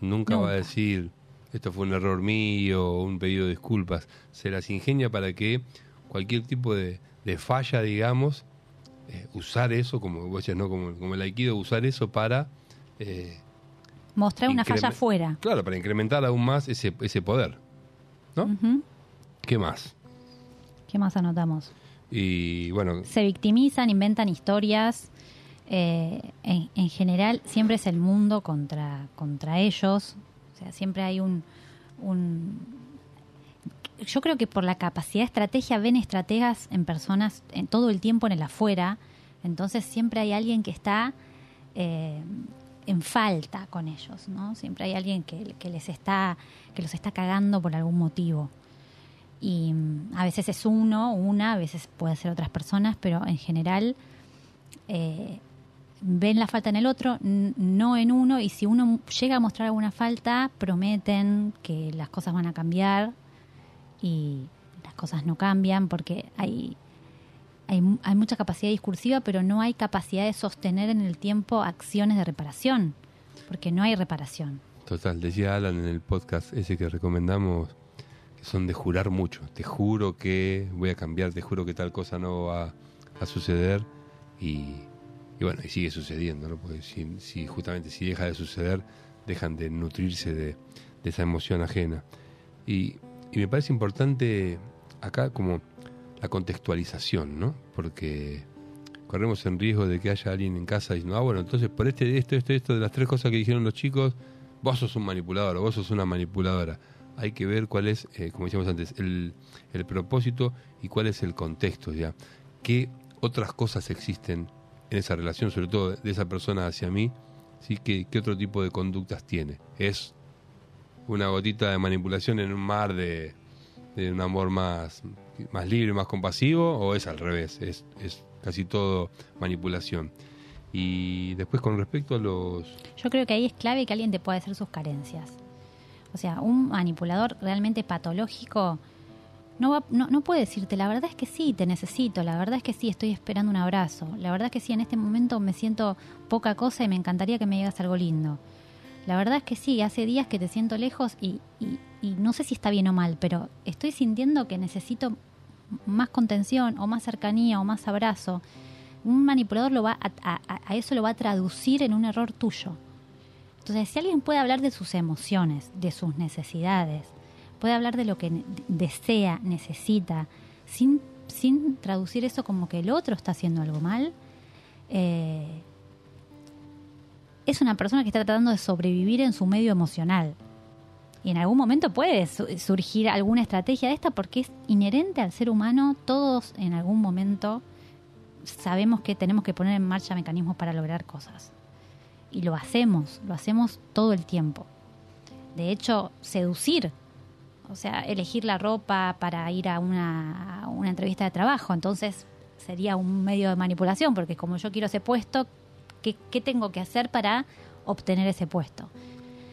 Nunca, va a Nunca. decir, esto fue un error mío o un pedido de disculpas. Se las ingenia para que cualquier tipo de, de falla, digamos, eh, usar eso, como vos decías, ¿no? como, como el aikido, usar eso para... eh, Mostrar una falla afuera. Claro, para incrementar aún más ese, ese poder. ¿No? ¿Qué más? ¿Qué más anotamos? Y bueno, Se victimizan, inventan historias. eh, en, en general, siempre es el mundo contra, contra ellos. O sea, siempre hay un, un. Yo creo que por la capacidad de estrategia ven estrategas en personas en todo el tiempo en el afuera. Entonces siempre hay alguien que está eh, en falta con ellos, ¿no? Siempre hay alguien que, que les está, que los está cagando por algún motivo. Y mm, a veces es uno, una, a veces puede ser otras personas, pero en general eh, ven la falta en el otro, no en uno, y si uno llega a mostrar alguna falta, prometen que las cosas van a cambiar y las cosas no cambian porque hay, hay, hay mucha capacidad discursiva, pero no hay capacidad de sostener en el tiempo acciones de reparación, porque no hay reparación. total, decía Alan en el podcast ese que recomendamos, que son de jurar mucho. Te juro que voy a cambiar, te juro que tal cosa no va a suceder. Y, y bueno, y sigue sucediendo, ¿no? Porque si, si justamente si deja de suceder, dejan de nutrirse de, de esa emoción ajena. Y, y me parece importante acá como la contextualización, ¿no? Porque corremos en riesgo de que haya alguien en casa diciendo, ah, bueno, entonces por este, esto, esto, esto, de las tres cosas que dijeron los chicos, vos sos un manipulador vos sos una manipuladora. Hay que ver cuál es, eh, como decíamos antes, el, el propósito y cuál es el contexto, ¿ya? ¿Qué otras cosas existen en esa relación, sobre todo de esa persona hacia mí? ¿sí? ¿Qué, qué otro tipo de conductas tiene? ¿Es una gotita de manipulación en un mar de, un amor más, más libre, más compasivo, o es al revés? Es, es casi todo manipulación. Y después con respecto a los... Yo creo que ahí es clave que alguien te pueda decir sus carencias. O sea, un manipulador realmente patológico no, va, no, no puede decirte, la verdad es que sí, te necesito, la verdad es que sí, estoy esperando un abrazo, la verdad es que sí, en este momento me siento poca cosa y me encantaría que me digas algo lindo. La verdad es que sí, hace días que te siento lejos y, y, y no sé si está bien o mal, pero estoy sintiendo que necesito más contención o más cercanía o más abrazo. Un manipulador lo va a, a- a eso lo va a traducir en un error tuyo. Entonces, si alguien puede hablar de sus emociones, de sus necesidades, puede hablar de lo que desea, necesita, sin, sin traducir eso como que el otro está haciendo algo mal, eh, es una persona que está tratando de sobrevivir en su medio emocional. Y en algún momento puede su- surgir alguna estrategia de esta porque es inherente al ser humano. Todos en algún momento sabemos que tenemos que poner en marcha mecanismos para lograr cosas. Y lo hacemos, lo hacemos todo el tiempo. De hecho, seducir, o sea, elegir la ropa para ir a una, a una entrevista de trabajo, entonces sería un medio de manipulación, porque como yo quiero ese puesto, ¿qué, qué tengo que hacer para obtener ese puesto?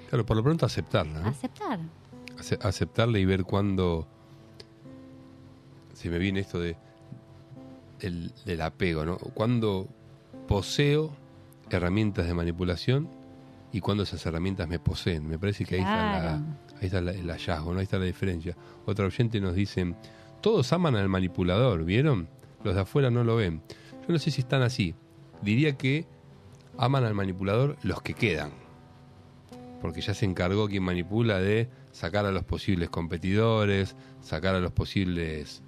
Claro, por lo pronto aceptarla, ¿no? Aceptar. Ace- aceptarla y ver cuándo se me viene esto de del, del apego, ¿no? Cuando poseo herramientas de manipulación y cuando esas herramientas me poseen. Me parece que ahí está, la- ahí está la- el hallazgo, ¿no? Ahí está la diferencia. Otra oyente nos dice, todos aman al manipulador, ¿vieron? Los de afuera no lo ven. Yo no sé si están así. Diría que aman al manipulador los que quedan. Porque ya se encargó quien manipula de sacar a los posibles competidores, sacar a los posibles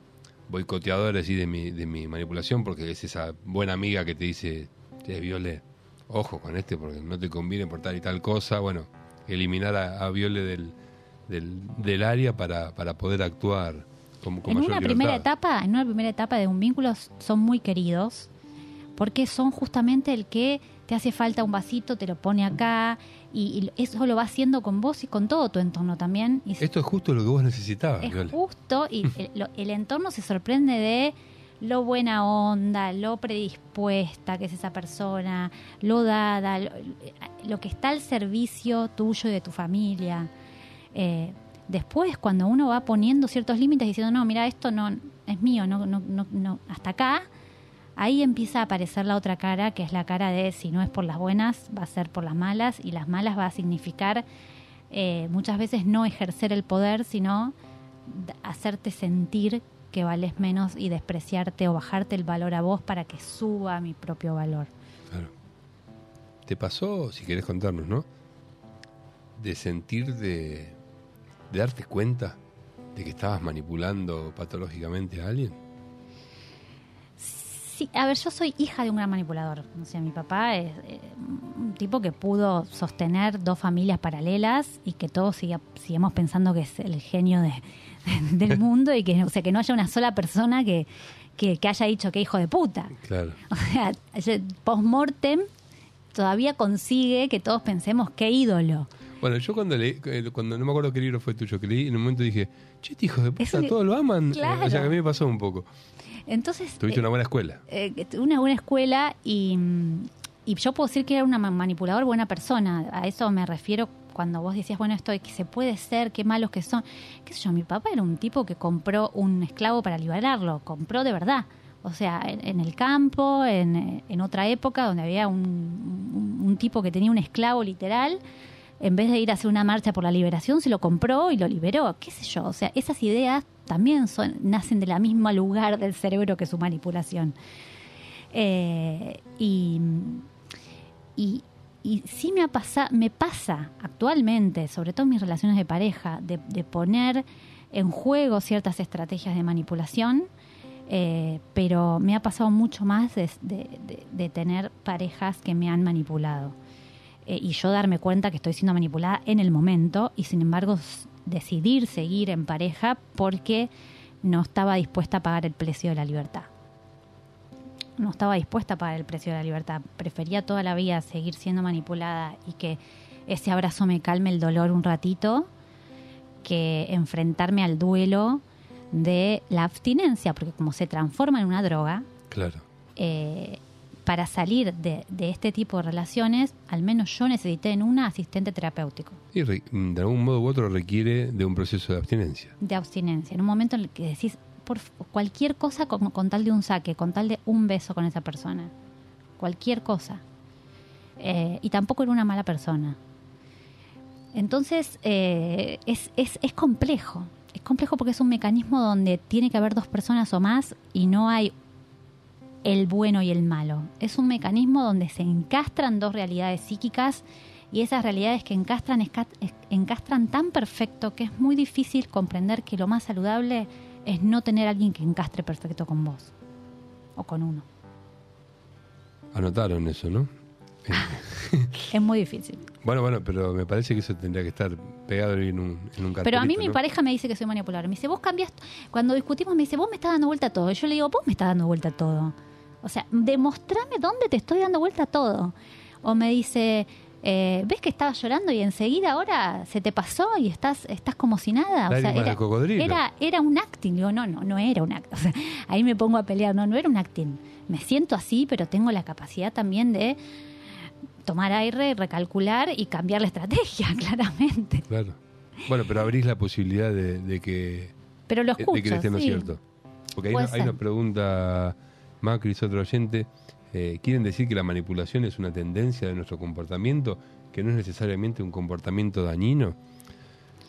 boicoteadores y de mi, de mi manipulación, porque es esa buena amiga que te dice, te Viole, ojo con este porque no te conviene por tal y tal cosa, bueno, eliminar a, a Viole del, del, del área para, para poder actuar con, con en una primera etapa, en una primera etapa de un vínculo son muy queridos porque son justamente el que te hace falta un vasito, te lo pone acá y, y eso lo va haciendo con vos y con todo tu entorno también. Y Esto es justo lo que vos necesitabas, es justo y el, lo- el entorno se sorprende de lo buena onda, lo predispuesta que es esa persona, lo dada, lo, lo que está al servicio tuyo y de tu familia. Eh, después, cuando uno va poniendo ciertos límites diciendo, no, mira, esto no es mío, no, no, no, no, hasta acá, ahí empieza a aparecer la otra cara, que es la cara de si no es por las buenas, va a ser por las malas, y las malas va a significar eh, muchas veces no ejercer el poder, sino hacerte sentir que vales menos y despreciarte o bajarte el valor a vos para que suba mi propio valor. Claro. ¿Te pasó, si querés contarnos, no? De sentir de darte cuenta de que estabas manipulando patológicamente a alguien. Sí, a ver, yo soy hija de un gran manipulador. O sea, mi papá es eh, un tipo que pudo sostener dos familias paralelas y que todos siga- sigamos pensando que es el genio de, del mundo y que, o sea, que no haya una sola persona que, que, que haya dicho que hijo de puta. Claro. O sea, post-mortem todavía consigue que todos pensemos qué ídolo. Bueno, yo cuando leí, eh, cuando no me acuerdo qué libro fue tuyo que leí, en un momento dije, che, este hijo de puta, todos lo aman. Claro. Eh, O sea, que a mí me pasó un poco. Entonces, Tuviste eh, una buena escuela. eh, una buena escuela y, y yo puedo decir que era una ma- manipulador buena persona. A eso me refiero cuando vos decías, bueno, esto de que se puede ser, qué malos que son. Qué sé yo, mi papá era un tipo que compró un esclavo para liberarlo, compró de verdad. O sea, en, en el campo, en, en otra época donde había un, un- un tipo que tenía un esclavo literal, en vez de ir a hacer una marcha por la liberación, se lo compró y lo liberó. ¿Qué sé yo? O sea, esas ideas también son, nacen del mismo lugar del cerebro que su manipulación. Eh, y, y, sí me, ha pasa, me pasa actualmente, sobre todo en mis relaciones de pareja, de, de poner en juego ciertas estrategias de manipulación, eh, pero me ha pasado mucho más de, de- de- de tener parejas que me han manipulado. Eh, y yo darme cuenta que estoy siendo manipulada en el momento y sin embargo decidir seguir en pareja porque no estaba dispuesta a pagar el precio de la libertad no estaba dispuesta a pagar el precio de la libertad. Prefería toda la vida seguir siendo manipulada y que ese abrazo me calme el dolor un ratito que enfrentarme al duelo de la abstinencia, porque como se transforma en una droga, Claro. eh, para salir de, de este tipo de relaciones, al menos yo necesité en una asistente terapéutico Y re- de algún modo u otro requiere de un proceso de abstinencia. de abstinencia. En un momento en el que decís por cualquier cosa con, con tal de un saque, con tal de un beso con esa persona. Cualquier cosa. Eh, y tampoco era una mala persona. Entonces, eh, es, es, es complejo. Es complejo porque es un mecanismo donde tiene que haber dos personas o más y no hay el bueno y el malo. Es un mecanismo donde se encastran dos realidades psíquicas y esas realidades que encastran, encastran tan perfecto que es muy difícil comprender que lo más saludable es no tener a alguien que encastre perfecto con vos o con uno. Anotaron eso, ¿no? Es muy difícil. bueno, bueno, pero me parece que eso tendría que estar pegado en un, en un Pero a mí mi pareja me dice que soy manipuladora. Me dice, vos cambias. Cuando discutimos, me dice, vos me estás dando vuelta a todo. Y yo le digo, vos me estás dando vuelta a todo. O sea, demostrame dónde te estoy dando vuelta a todo. O me dice, eh, ¿ves que estabas llorando y enseguida ahora se te pasó y estás, estás como si nada? O sea, era, era, era un acting. Digo, no, no, no era un acting. O sea, ahí me pongo a pelear. No, no era un acting. Me siento así, pero tengo la capacidad también de tomar aire, recalcular y cambiar la estrategia, claramente. Claro. Bueno, pero abrís la posibilidad de, de que Pero lo escucho, de que le estén sí. cierto. Porque ahí, Puede nos- ahí ser. Pregunta Macris, otro oyente, eh, ¿quieren decir que la manipulación es una tendencia de nuestro comportamiento, que no es necesariamente un comportamiento dañino?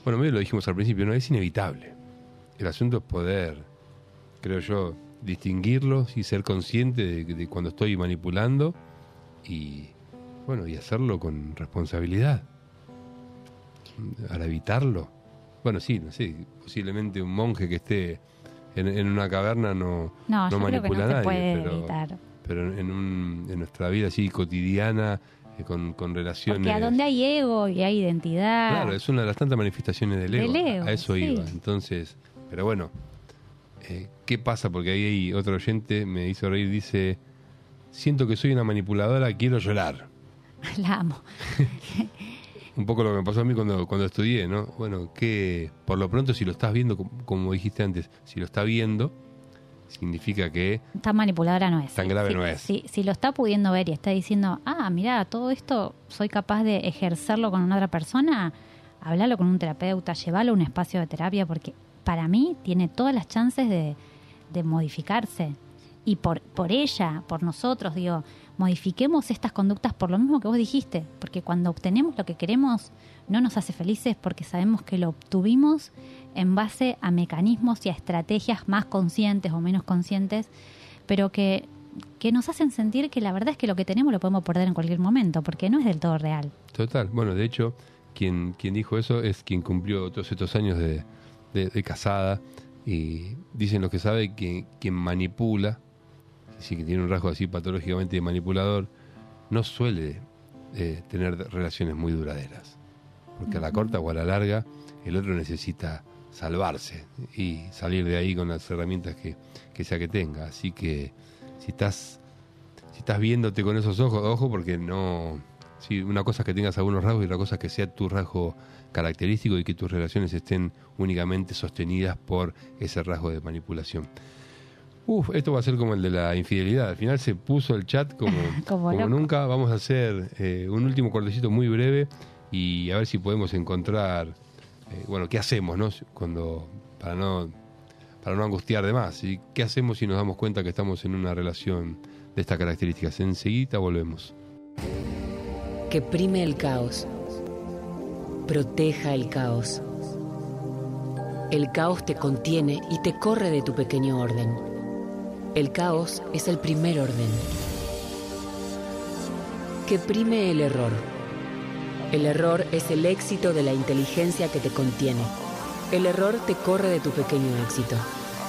Bueno, medio lo dijimos al principio, no es inevitable. El asunto es poder, creo yo, distinguirlos y ser consciente de, de cuando estoy manipulando y, bueno, y hacerlo con responsabilidad. Para evitarlo. Bueno, sí, no sé, posiblemente un monje que esté en, en una caverna no, No, no yo creo que manipula no a se nadie, puede pero, evitar. pero en, un- en nuestra vida así cotidiana, eh, con, con relaciones... Porque a donde hay ego y hay identidad. Claro, es una de las tantas manifestaciones del ego. Del ego, a eso sí. iba. Entonces, pero bueno, eh, ¿qué pasa? Porque ahí hay otro oyente me hizo reír, dice, siento que soy una manipuladora, quiero llorar. La amo. Un poco lo que me pasó a mí cuando, cuando estudié, ¿no? Bueno, que por lo pronto si lo estás viendo, como, dijiste antes, si lo está viendo, significa que Tan manipuladora no es. Tan grave Si- no es. Si, si lo está pudiendo ver y está diciendo, ah, mira, todo esto soy capaz de ejercerlo con una otra persona, hablarlo con un terapeuta, llevarlo a un espacio de terapia, porque para mí tiene todas las chances de, de modificarse. Y por, por ella, por nosotros, digo, modifiquemos estas conductas por lo mismo que vos dijiste, porque cuando obtenemos lo que queremos no nos hace felices porque sabemos que lo obtuvimos en base a mecanismos y a estrategias más conscientes o menos conscientes, pero que, que nos hacen sentir que la verdad es que lo que tenemos lo podemos perder en cualquier momento, porque no es del todo real. Total. Bueno, de hecho, quien, quien dijo eso es quien cumplió todos estos años de, de- casada. Y dicen los que saben que quien manipula, sí que tiene un rasgo así patológicamente manipulador, no suele eh, tener relaciones muy duraderas. Porque a la corta o a la larga, el otro necesita salvarse y salir de ahí con las herramientas que, que sea que tenga. Así que si estás si estás viéndote con esos ojos, ojo, porque no. Sí, una cosa es que tengas algunos rasgos y otra cosa es que sea tu rasgo característico y que tus relaciones estén únicamente sostenidas por ese rasgo de manipulación. Uf, esto va a ser como el de la infidelidad. Al final se puso el chat como, Como como loco. nunca. Vamos a hacer eh, un último cortecito muy breve y a ver si podemos encontrar, eh, bueno, qué hacemos, ¿no? Cuando, para no, para no angustiar de más. ¿Y qué hacemos si nos damos cuenta que estamos en una relación de estas características? Enseguida volvemos. que prime el caos, proteja el caos. El caos te contiene y te corre de tu pequeño orden. El caos es el primer orden. Que prime el error. El error es el éxito de la inteligencia que te contiene. El error te corre de tu pequeño éxito.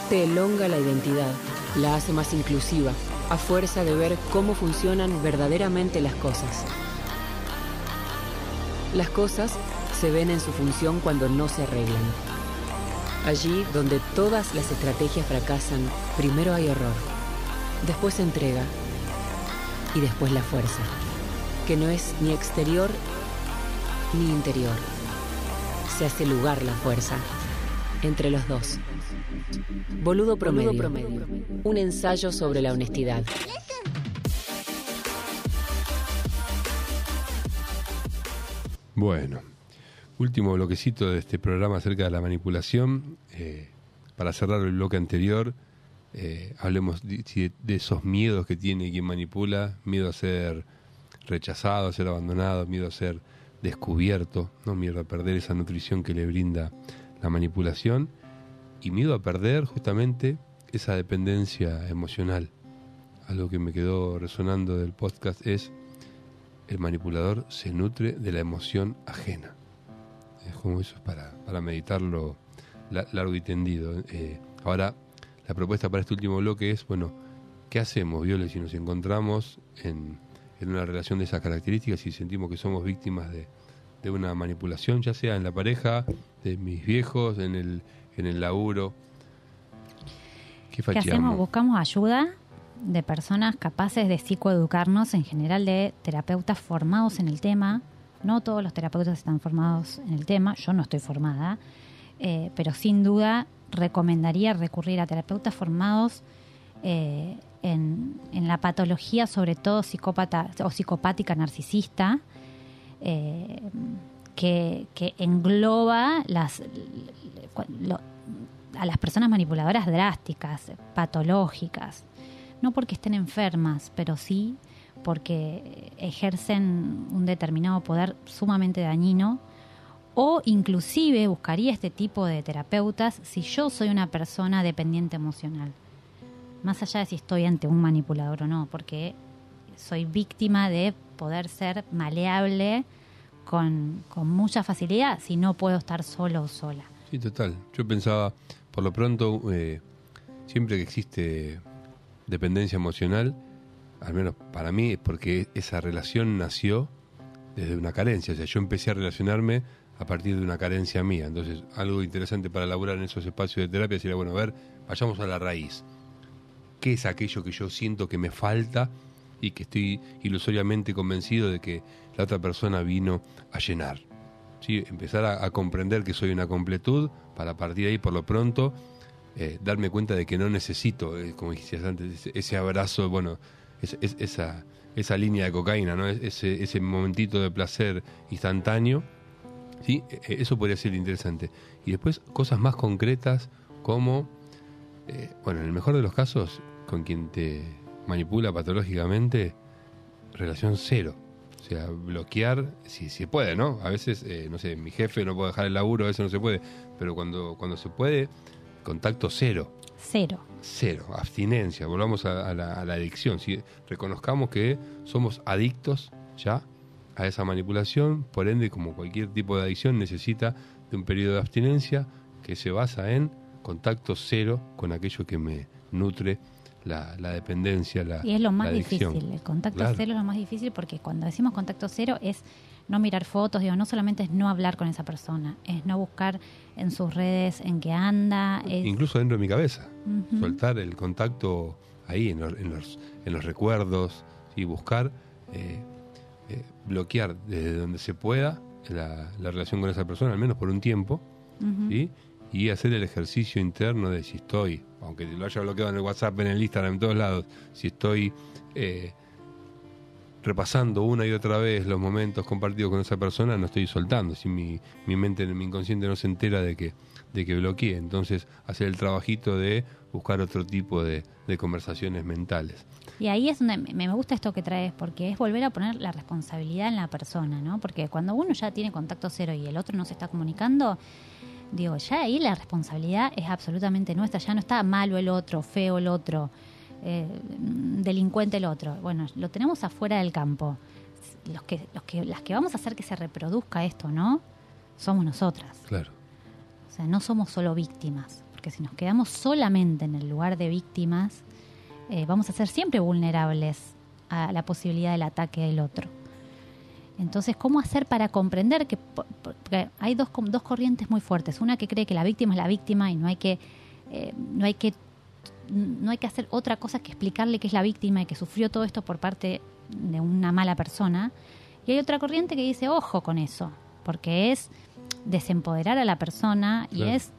Te elonga la identidad, la hace más inclusiva, a fuerza de ver cómo funcionan verdaderamente las cosas. Las cosas se ven en su función cuando no se arreglan. Allí donde todas las estrategias fracasan, primero hay horror, después entrega y después la fuerza, que no es ni exterior ni interior. Se hace lugar la fuerza entre los dos. Boludo. Boludo promedio. Un ensayo sobre la honestidad. Bueno, último bloquecito de este programa acerca de la manipulación. Eh, para cerrar el bloque anterior, eh, hablemos de, de, esos miedos que tiene quien manipula, miedo a ser rechazado, a ser abandonado, miedo a ser descubierto, no miedo a perder esa nutrición que le brinda la manipulación y miedo a perder justamente esa dependencia emocional. Algo que me quedó resonando del podcast es el manipulador se nutre de la emoción ajena. Es como eso es para, para meditarlo largo y tendido. Eh, ahora, la propuesta para este último bloque es, bueno, ¿qué hacemos, Viole, si nos encontramos en, en una relación de esas características y sentimos que somos víctimas de, de una manipulación, ya sea en la pareja, de mis viejos, en el, en el laburo? ¿Qué, ¿Qué hacemos? Buscamos ayuda de personas capaces de psicoeducarnos, en general de terapeutas formados en el tema. No todos los terapeutas están formados en el tema, yo no estoy formada, eh, pero sin duda recomendaría recurrir a terapeutas formados eh, en, la patología, sobre todo psicópata o psicopática narcisista, eh, que, engloba las, a las personas manipuladoras drásticas, patológicas. No porque estén enfermas, pero sí porque ejercen un determinado poder sumamente dañino o inclusive buscaría este tipo de terapeutas si yo soy una persona dependiente emocional, más allá de si estoy ante un manipulador o no, porque soy víctima de poder ser maleable con, mucha facilidad si no puedo estar solo o sola. Sí, total. Yo pensaba, por lo pronto, eh, siempre que existe dependencia emocional, al menos para mí, porque esa relación nació desde una carencia. O sea, yo empecé a relacionarme a partir de una carencia mía. Entonces, algo interesante para elaborar en esos espacios de terapia sería, bueno, a ver, vayamos a la raíz. ¿Qué es aquello que yo siento que me falta y que estoy ilusoriamente convencido de que la otra persona vino a llenar? ¿Sí? Empezar a, a comprender que soy una completud para partir de ahí, por lo pronto, eh, darme cuenta de que no necesito, eh, como decías antes, ese, abrazo, bueno, esa, esa línea de cocaína, ¿no? ese, ese momentito de placer instantáneo. ¿sí? E, e, eso podría ser interesante. Y después cosas más concretas como, eh, bueno, en el mejor de los casos, con quien te manipula patológicamente, relación cero. O sea, bloquear, si se puede, ¿no? A veces, no sé, mi jefe no puede dejar el laburo, a veces no se puede, pero cuando, cuando se puede, contacto cero. Cero. Cero, abstinencia, volvamos a, la, adicción. Si reconozcamos que somos adictos ya a esa manipulación, por ende, como cualquier tipo de adicción, necesita de un periodo de abstinencia que se basa en contacto cero con aquello que me nutre la, dependencia, la Y es lo más difícil, el contacto cero es lo más difícil porque cuando decimos contacto cero es no mirar fotos, digo, no solamente es no hablar con esa persona, es no buscar en sus redes en qué anda. Incluso dentro de mi cabeza, soltar el contacto ahí, en los, en los, recuerdos, y buscar eh, eh, bloquear desde donde se pueda la, relación con esa persona, al menos por un tiempo, y hacer el ejercicio interno de si estoy, aunque lo haya bloqueado en el WhatsApp, en el Instagram, en todos lados, si estoy eh, repasando una y otra vez los momentos compartidos con esa persona, no estoy soltando. Si mi, mi mente, mi inconsciente no se entera de que, de que bloqueé. Entonces, hacer el trabajito de buscar otro tipo de, conversaciones mentales. Y ahí es donde me gusta esto que traes, porque es volver a poner la responsabilidad en la persona, ¿no? Porque cuando uno ya tiene contacto cero y el otro no se está comunicando, digo, ya ahí la responsabilidad es absolutamente nuestra, ya no está malo el otro, feo el otro eh, delincuente el otro. Bueno, lo tenemos afuera del campo. Los que, los que, las que vamos a hacer que se reproduzca esto, ¿no? Somos nosotras. Claro. O sea, no somos solo víctimas, porque si nos quedamos solamente en el lugar de víctimas, eh, vamos a ser siempre vulnerables a la posibilidad del ataque del otro. Entonces, ¿cómo hacer para comprender que porque hay dos, dos corrientes muy fuertes? Una que cree que la víctima es la víctima y no hay que, eh, no hay que no hay que hacer otra cosa que explicarle que es la víctima y que sufrió todo esto por parte de una mala persona. Y hay otra corriente que dice, ojo con eso, porque es desempoderar a la persona y es,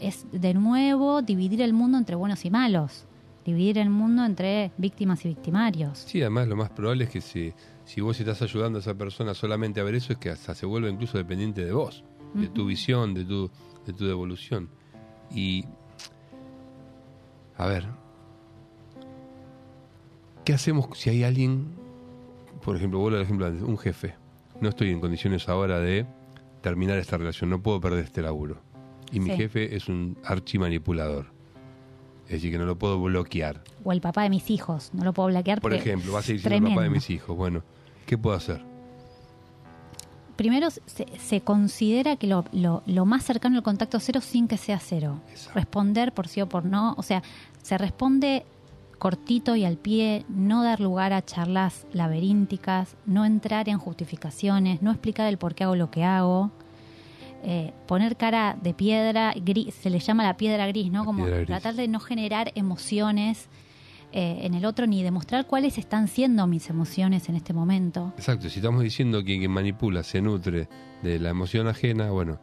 es de nuevo dividir el mundo entre buenos y malos, dividir el mundo entre víctimas y victimarios. Sí, además lo más probable es que si, si vos estás ayudando a esa persona solamente a ver eso, es que hasta se vuelve incluso dependiente de vos, de tu visión, de tu, de tu devolución. Y, a ver, ¿qué hacemos si hay alguien, por ejemplo, vuelvo al ejemplo antes, un jefe? No estoy en condiciones ahora de terminar esta relación, no puedo perder este laburo. Y mi jefe es un archimanipulador. Es decir, que no lo puedo bloquear. O el papá de mis hijos, no lo puedo bloquear. Por ejemplo, va a seguir siendo el papá de mis hijos. Bueno, ¿qué puedo hacer? Primero se, se considera que lo, lo- lo más cercano al contacto cero sin que sea cero. Exacto. Responder por sí o por no. O sea, se responde cortito y al pie, no dar lugar a charlas laberínticas, no entrar en justificaciones, no explicar el por qué hago lo que hago. eh, poner cara de piedra gris, se le llama la piedra gris, ¿no? Como gris. tratar de no generar emociones eh, en el otro ni demostrar cuáles están siendo mis emociones en este momento. Exacto, si estamos diciendo que quien manipula se nutre de la emoción ajena, bueno,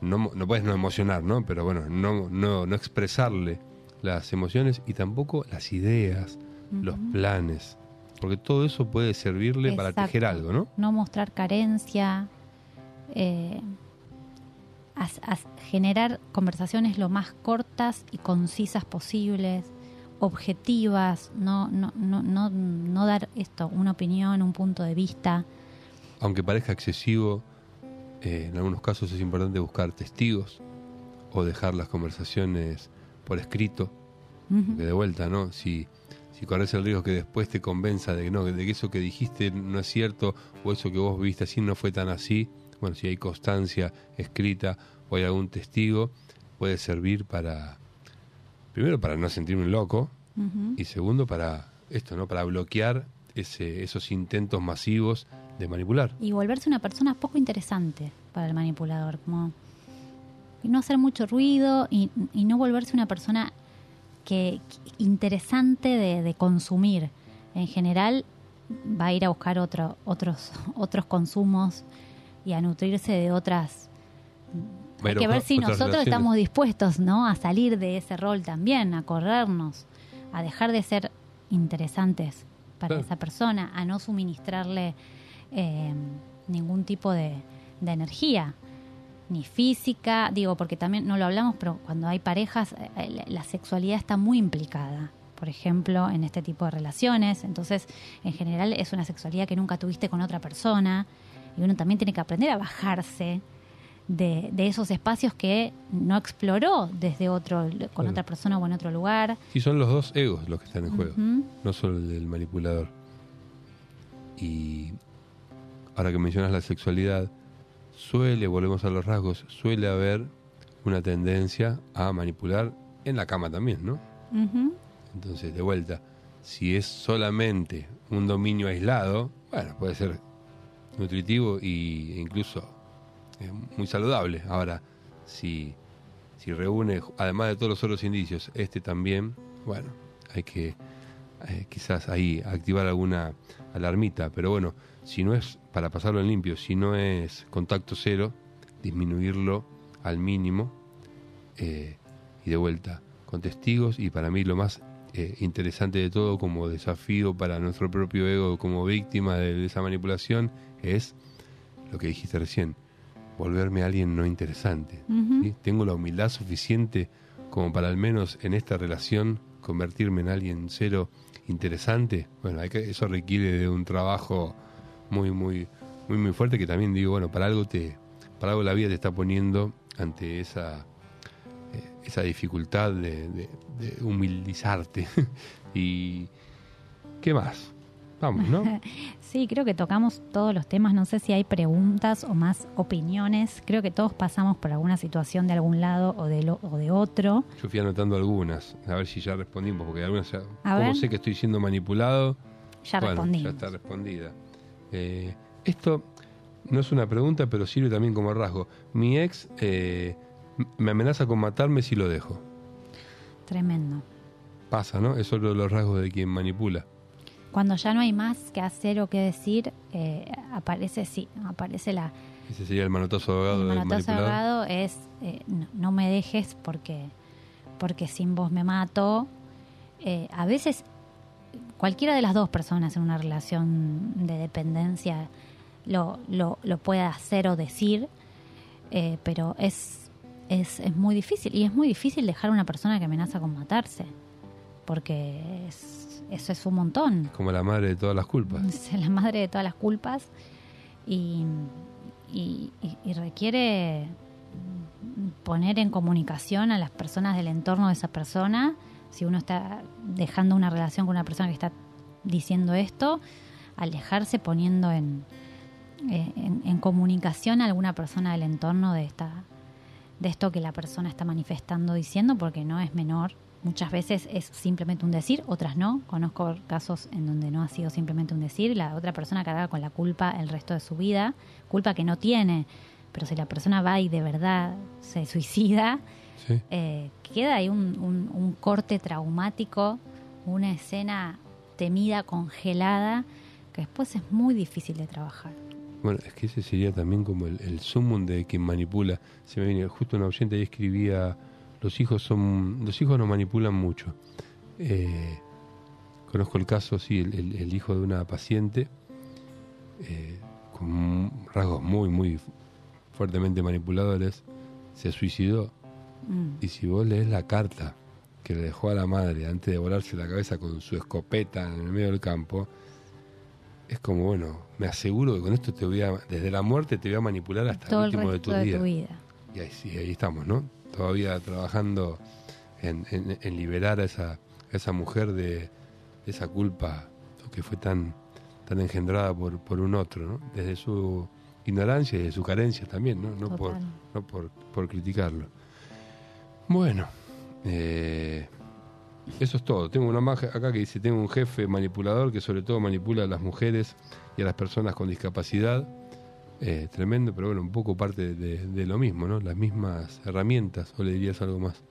no, no puedes no emocionar, ¿no? Pero bueno, no, no, no expresarle las emociones y tampoco las ideas, los planes, porque todo eso puede servirle para tejer algo, ¿no? no mostrar carencia, eh, generar conversaciones lo más cortas y concisas posibles, objetivas, no, no, no, no, no dar esto, una opinión, un punto de vista. Aunque parezca excesivo, eh, en algunos casos es importante buscar testigos o dejar las conversaciones por escrito, que de vuelta, ¿no? Si, si corres el riesgo que después te convenza de que no, de que eso que dijiste no es cierto, o eso que vos viste así no fue tan así, bueno, si hay constancia escrita o hay algún testigo, puede servir para, primero para no sentirme un loco, y segundo para esto, ¿no? Para bloquear ese, esos intentos masivos de manipular. Y volverse una persona poco interesante para el manipulador, como no hacer mucho ruido y, y no volverse una persona que, que- interesante de, de consumir. En general va a ir a buscar otro, otros, otros consumos y a nutrirse de otras. Hay que ver si nosotros relaciones. estamos dispuestos ¿no? a salir de ese rol también, a corrernos, a dejar de ser interesantes para Claro. esa persona, a no suministrarle eh, ningún tipo de, de energía, ni física, digo, porque también no lo hablamos, pero cuando hay parejas, eh, la- la sexualidad está muy implicada, por ejemplo, en este tipo de relaciones, entonces, en general, es una sexualidad que nunca tuviste con otra persona, y uno también tiene que aprender a bajarse de, de esos espacios que no exploró desde otro, con otra persona o en otro lugar. Y son los dos egos los que están en juego, no solo el del manipulador. Y ahora que mencionas la sexualidad, suele, volvemos a los rasgos, suele haber una tendencia a manipular en la cama también, ¿no? Entonces, de vuelta, si es solamente un dominio aislado, bueno, puede ser nutritivo e incluso eh, muy saludable. Ahora, si, si reúne, además de todos los otros indicios, este también, bueno, hay que eh, quizás ahí activar alguna alarmita, pero bueno, si no es para pasarlo en limpio, si no es contacto cero, disminuirlo al mínimo eh, y de vuelta con testigos y para mí lo más eh, interesante de todo como desafío para nuestro propio ego como víctima de, esa manipulación es lo que dijiste recién, volverme a alguien no interesante. Tengo la humildad suficiente como para al menos en esta relación convertirme en alguien cero interesante. Bueno, hay que, eso requiere de un trabajo muy, muy, muy, muy fuerte que también digo, bueno, para algo te, para algo la vida te está poniendo ante esa, eh, esa dificultad de, de- de humildizarte. y ¿qué más? Vamos, ¿no? Sí, creo que tocamos todos los temas. No sé si hay preguntas o más opiniones. Creo que todos pasamos por alguna situación de algún lado o de, lo, o de otro. Yo fui anotando algunas, a ver si ya respondimos, porque algunas ya, A como ver. sé que estoy siendo manipulado, Ya bueno, respondimos. ya está respondida. Eh, esto no es una pregunta, pero sirve también como rasgo. Mi ex eh, me amenaza con matarme si lo dejo. Tremendo. Pasa, ¿no? Eso es uno de los rasgos de quien manipula. Cuando ya no hay más que hacer o que decir, eh, aparece, sí, aparece la, Ese sería el manotazo abogado el manotazo ahogado es eh, no, no me dejes porque porque sin vos me mato a veces cualquiera de las dos personas en una relación de dependencia lo, lo, lo puede hacer o decir, eh, pero es, es, es muy difícil. Y es muy difícil dejar a una persona que amenaza con matarse, porque es- eso es un montón. Como la madre de todas las culpas. Es la madre de todas las culpas y, y- y- y requiere poner en comunicación a las personas del entorno de esa persona. Si uno está dejando una relación con una persona que está diciendo esto, alejarse poniendo en, eh, en, en comunicación a alguna persona del entorno de esta de esto que la persona está manifestando diciendo porque no es menor. Muchas veces es simplemente un decir otras no. Conozco casos en donde no ha sido simplemente un decir la otra persona carga con la culpa el resto de su vida culpa que no tiene pero si la persona va y de verdad se suicida Sí. eh, queda ahí un, un- un corte traumático, una escena temida, congelada, que después es muy difícil de trabajar. Bueno, es que ese sería también como el, el sumum de quien manipula. Se me viene justo una oyente ahí escribía, los hijos son, los hijos nos manipulan mucho. Eh, conozco el caso, sí, el, el- el hijo de una paciente eh, con rasgos muy, muy fuertemente manipuladores, se suicidó. Mm, Y si vos lees la carta que le dejó a la madre antes de volarse la cabeza con su escopeta en el medio del campo, es como, bueno, me aseguro que con esto te voy a, desde la muerte te voy a manipular hasta todo el el último de resto tu de vida. tu vida. Y ahí sí, ahí estamos, ¿no? Todavía trabajando en, en- en liberar a esa, a esa mujer de, de esa culpa que fue tan, tan engendrada por, por un otro, ¿no? Desde su ignorancia y de su carencia también, ¿no? No, por, no por, por criticarlo. Bueno, eh, eso es todo. Tengo una maja acá que dice, tengo un jefe manipulador que sobre todo manipula a las mujeres y a las personas con discapacidad. Eh, tremendo, pero bueno, un poco parte de, de lo mismo, ¿no? Las mismas herramientas, o le dirías algo más,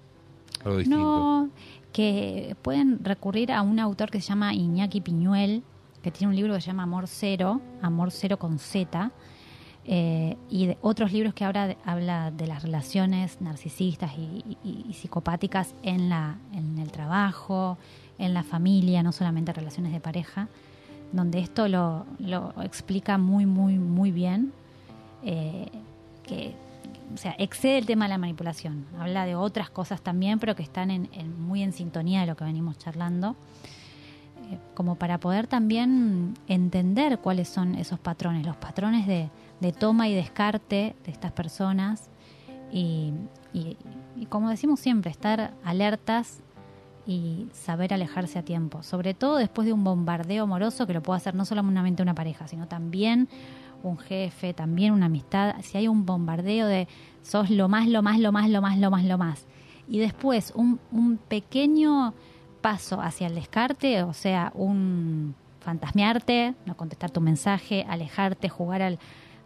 algo distinto. No, que pueden recurrir a un autor que se llama Iñaki Piñuel, que tiene un libro que se llama Amor Cero, Amor Cero con Z, eh, y de otros libros que ahora habla de las relaciones narcisistas y, psicopáticas en, la, en el trabajo, en la familia, no solamente relaciones de pareja, donde esto lo, lo explica muy, muy, muy bien, eh, que o sea, excede el tema de la manipulación, habla de otras cosas también, pero que están en- muy en sintonía de lo que venimos charlando, eh, como para poder también entender cuáles son esos patrones, los patrones de, de toma y descarte de estas personas y, y- como decimos siempre, estar alertas y saber alejarse a tiempo, sobre todo después de un bombardeo amoroso que lo puede hacer no solamente una pareja, sino también un jefe, también una amistad, si hay un bombardeo de sos lo más, lo más, lo más, lo más, lo más, lo más, y después un, un pequeño paso hacia el descarte, o sea, un fantasmearte, no contestar tu mensaje, alejarte, jugar al,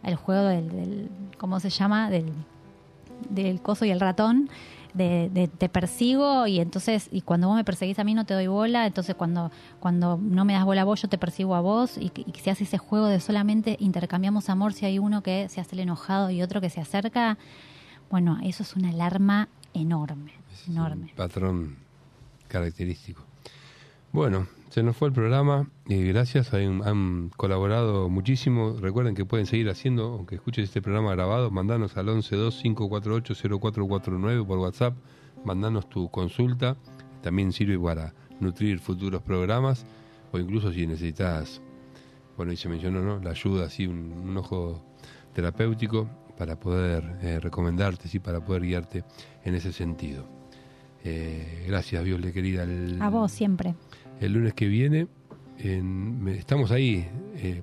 al juego del, del, ¿cómo se llama? Del, del coso y el ratón, de, de te persigo y entonces, y cuando vos me perseguís a mí no te doy bola, entonces cuando, cuando no me das bola a vos yo te persigo a vos y, que- y se hace ese juego de solamente intercambiamos amor si hay uno que se hace el enojado y otro que se acerca, bueno, eso es una alarma enorme, es enorme. un patrón característico. Bueno, se nos fue el programa. eh, gracias, han, colaborado muchísimo. Recuerden que pueden seguir haciendo, aunque escuches este programa grabado, mandanos al 1125480449 por WhatsApp, mandanos tu consulta. También sirve para nutrir futuros programas o incluso si necesitas, bueno, y se mencionó, ¿no? La ayuda, así, un, un ojo terapéutico para poder eh, recomendarte, sí, para poder guiarte en ese sentido. Eh, gracias, Viole, querida. El, A vos siempre. El lunes que viene en- estamos ahí. eh,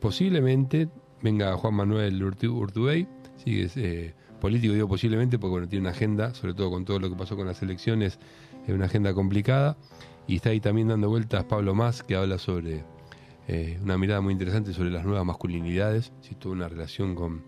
posiblemente venga Juan Manuel Urtu- Urtubey, sí, es eh, político, digo posiblemente, porque bueno, tiene una agenda, sobre todo con todo lo que pasó con las elecciones, es una agenda complicada. Y está ahí también dando vueltas Pablo Más, que habla sobre eh, una mirada muy interesante sobre las nuevas masculinidades, si tuvo una relación con,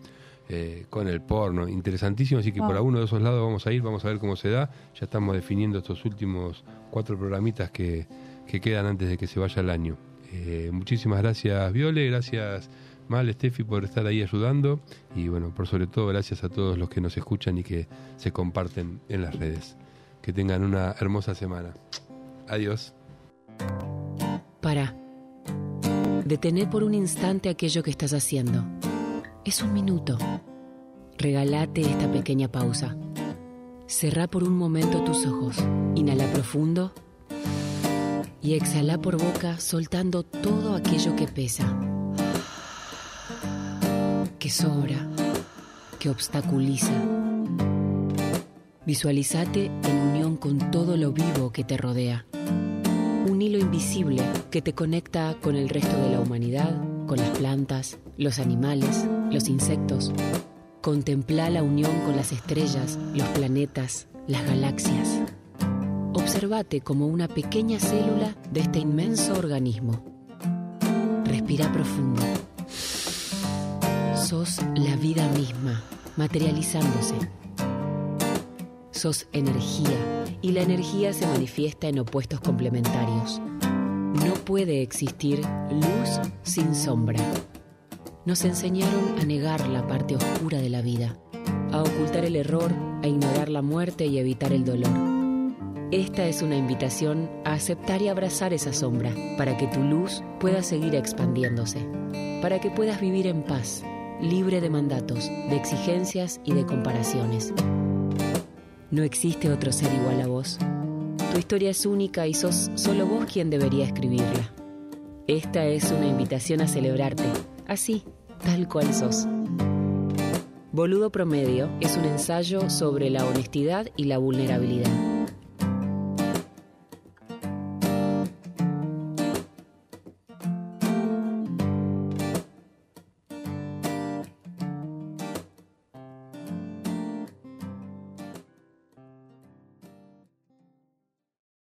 eh, con el porno, interesantísimo, así que Wow. por alguno de esos lados vamos a ir, vamos a ver cómo se da, ya estamos definiendo estos últimos cuatro programitas que, que quedan antes de que se vaya el año. Eh, muchísimas gracias Viole, gracias Mal, Steffi por estar ahí ayudando y bueno, por sobre todo gracias a todos los que nos escuchan y que se comparten en las redes. Que tengan una hermosa semana. Adiós. Para. Detené por un instante aquello que estás haciendo. Es un minuto. Regalate esta pequeña pausa. Cerrá por un momento tus ojos. Inhala profundo. Y exhala por boca soltando todo aquello que pesa. Que sobra. Que obstaculiza. Visualizate en unión con todo lo vivo que te rodea. Un hilo invisible que te conecta con el resto de la humanidad, con las plantas, los animales, los insectos. Contempla la unión con las estrellas, los planetas, las galaxias. Observate como una pequeña célula de este inmenso organismo. Respira profundo. Sos la vida misma, materializándose. Sos energía y la energía se manifiesta en opuestos complementarios. No puede existir luz sin sombra. Nos enseñaron a negar la parte oscura de la vida, a ocultar el error, a ignorar la muerte y evitar el dolor. Esta es una invitación a aceptar y abrazar esa sombra para que tu luz pueda seguir expandiéndose, para que puedas vivir en paz, libre de mandatos, de exigencias y de comparaciones. No existe otro ser igual a vos. Tu historia es única y sos solo vos quien debería escribirla. Esta es una invitación a celebrarte, así, tal cual sos. Boludo Promedio es un ensayo sobre la honestidad y la vulnerabilidad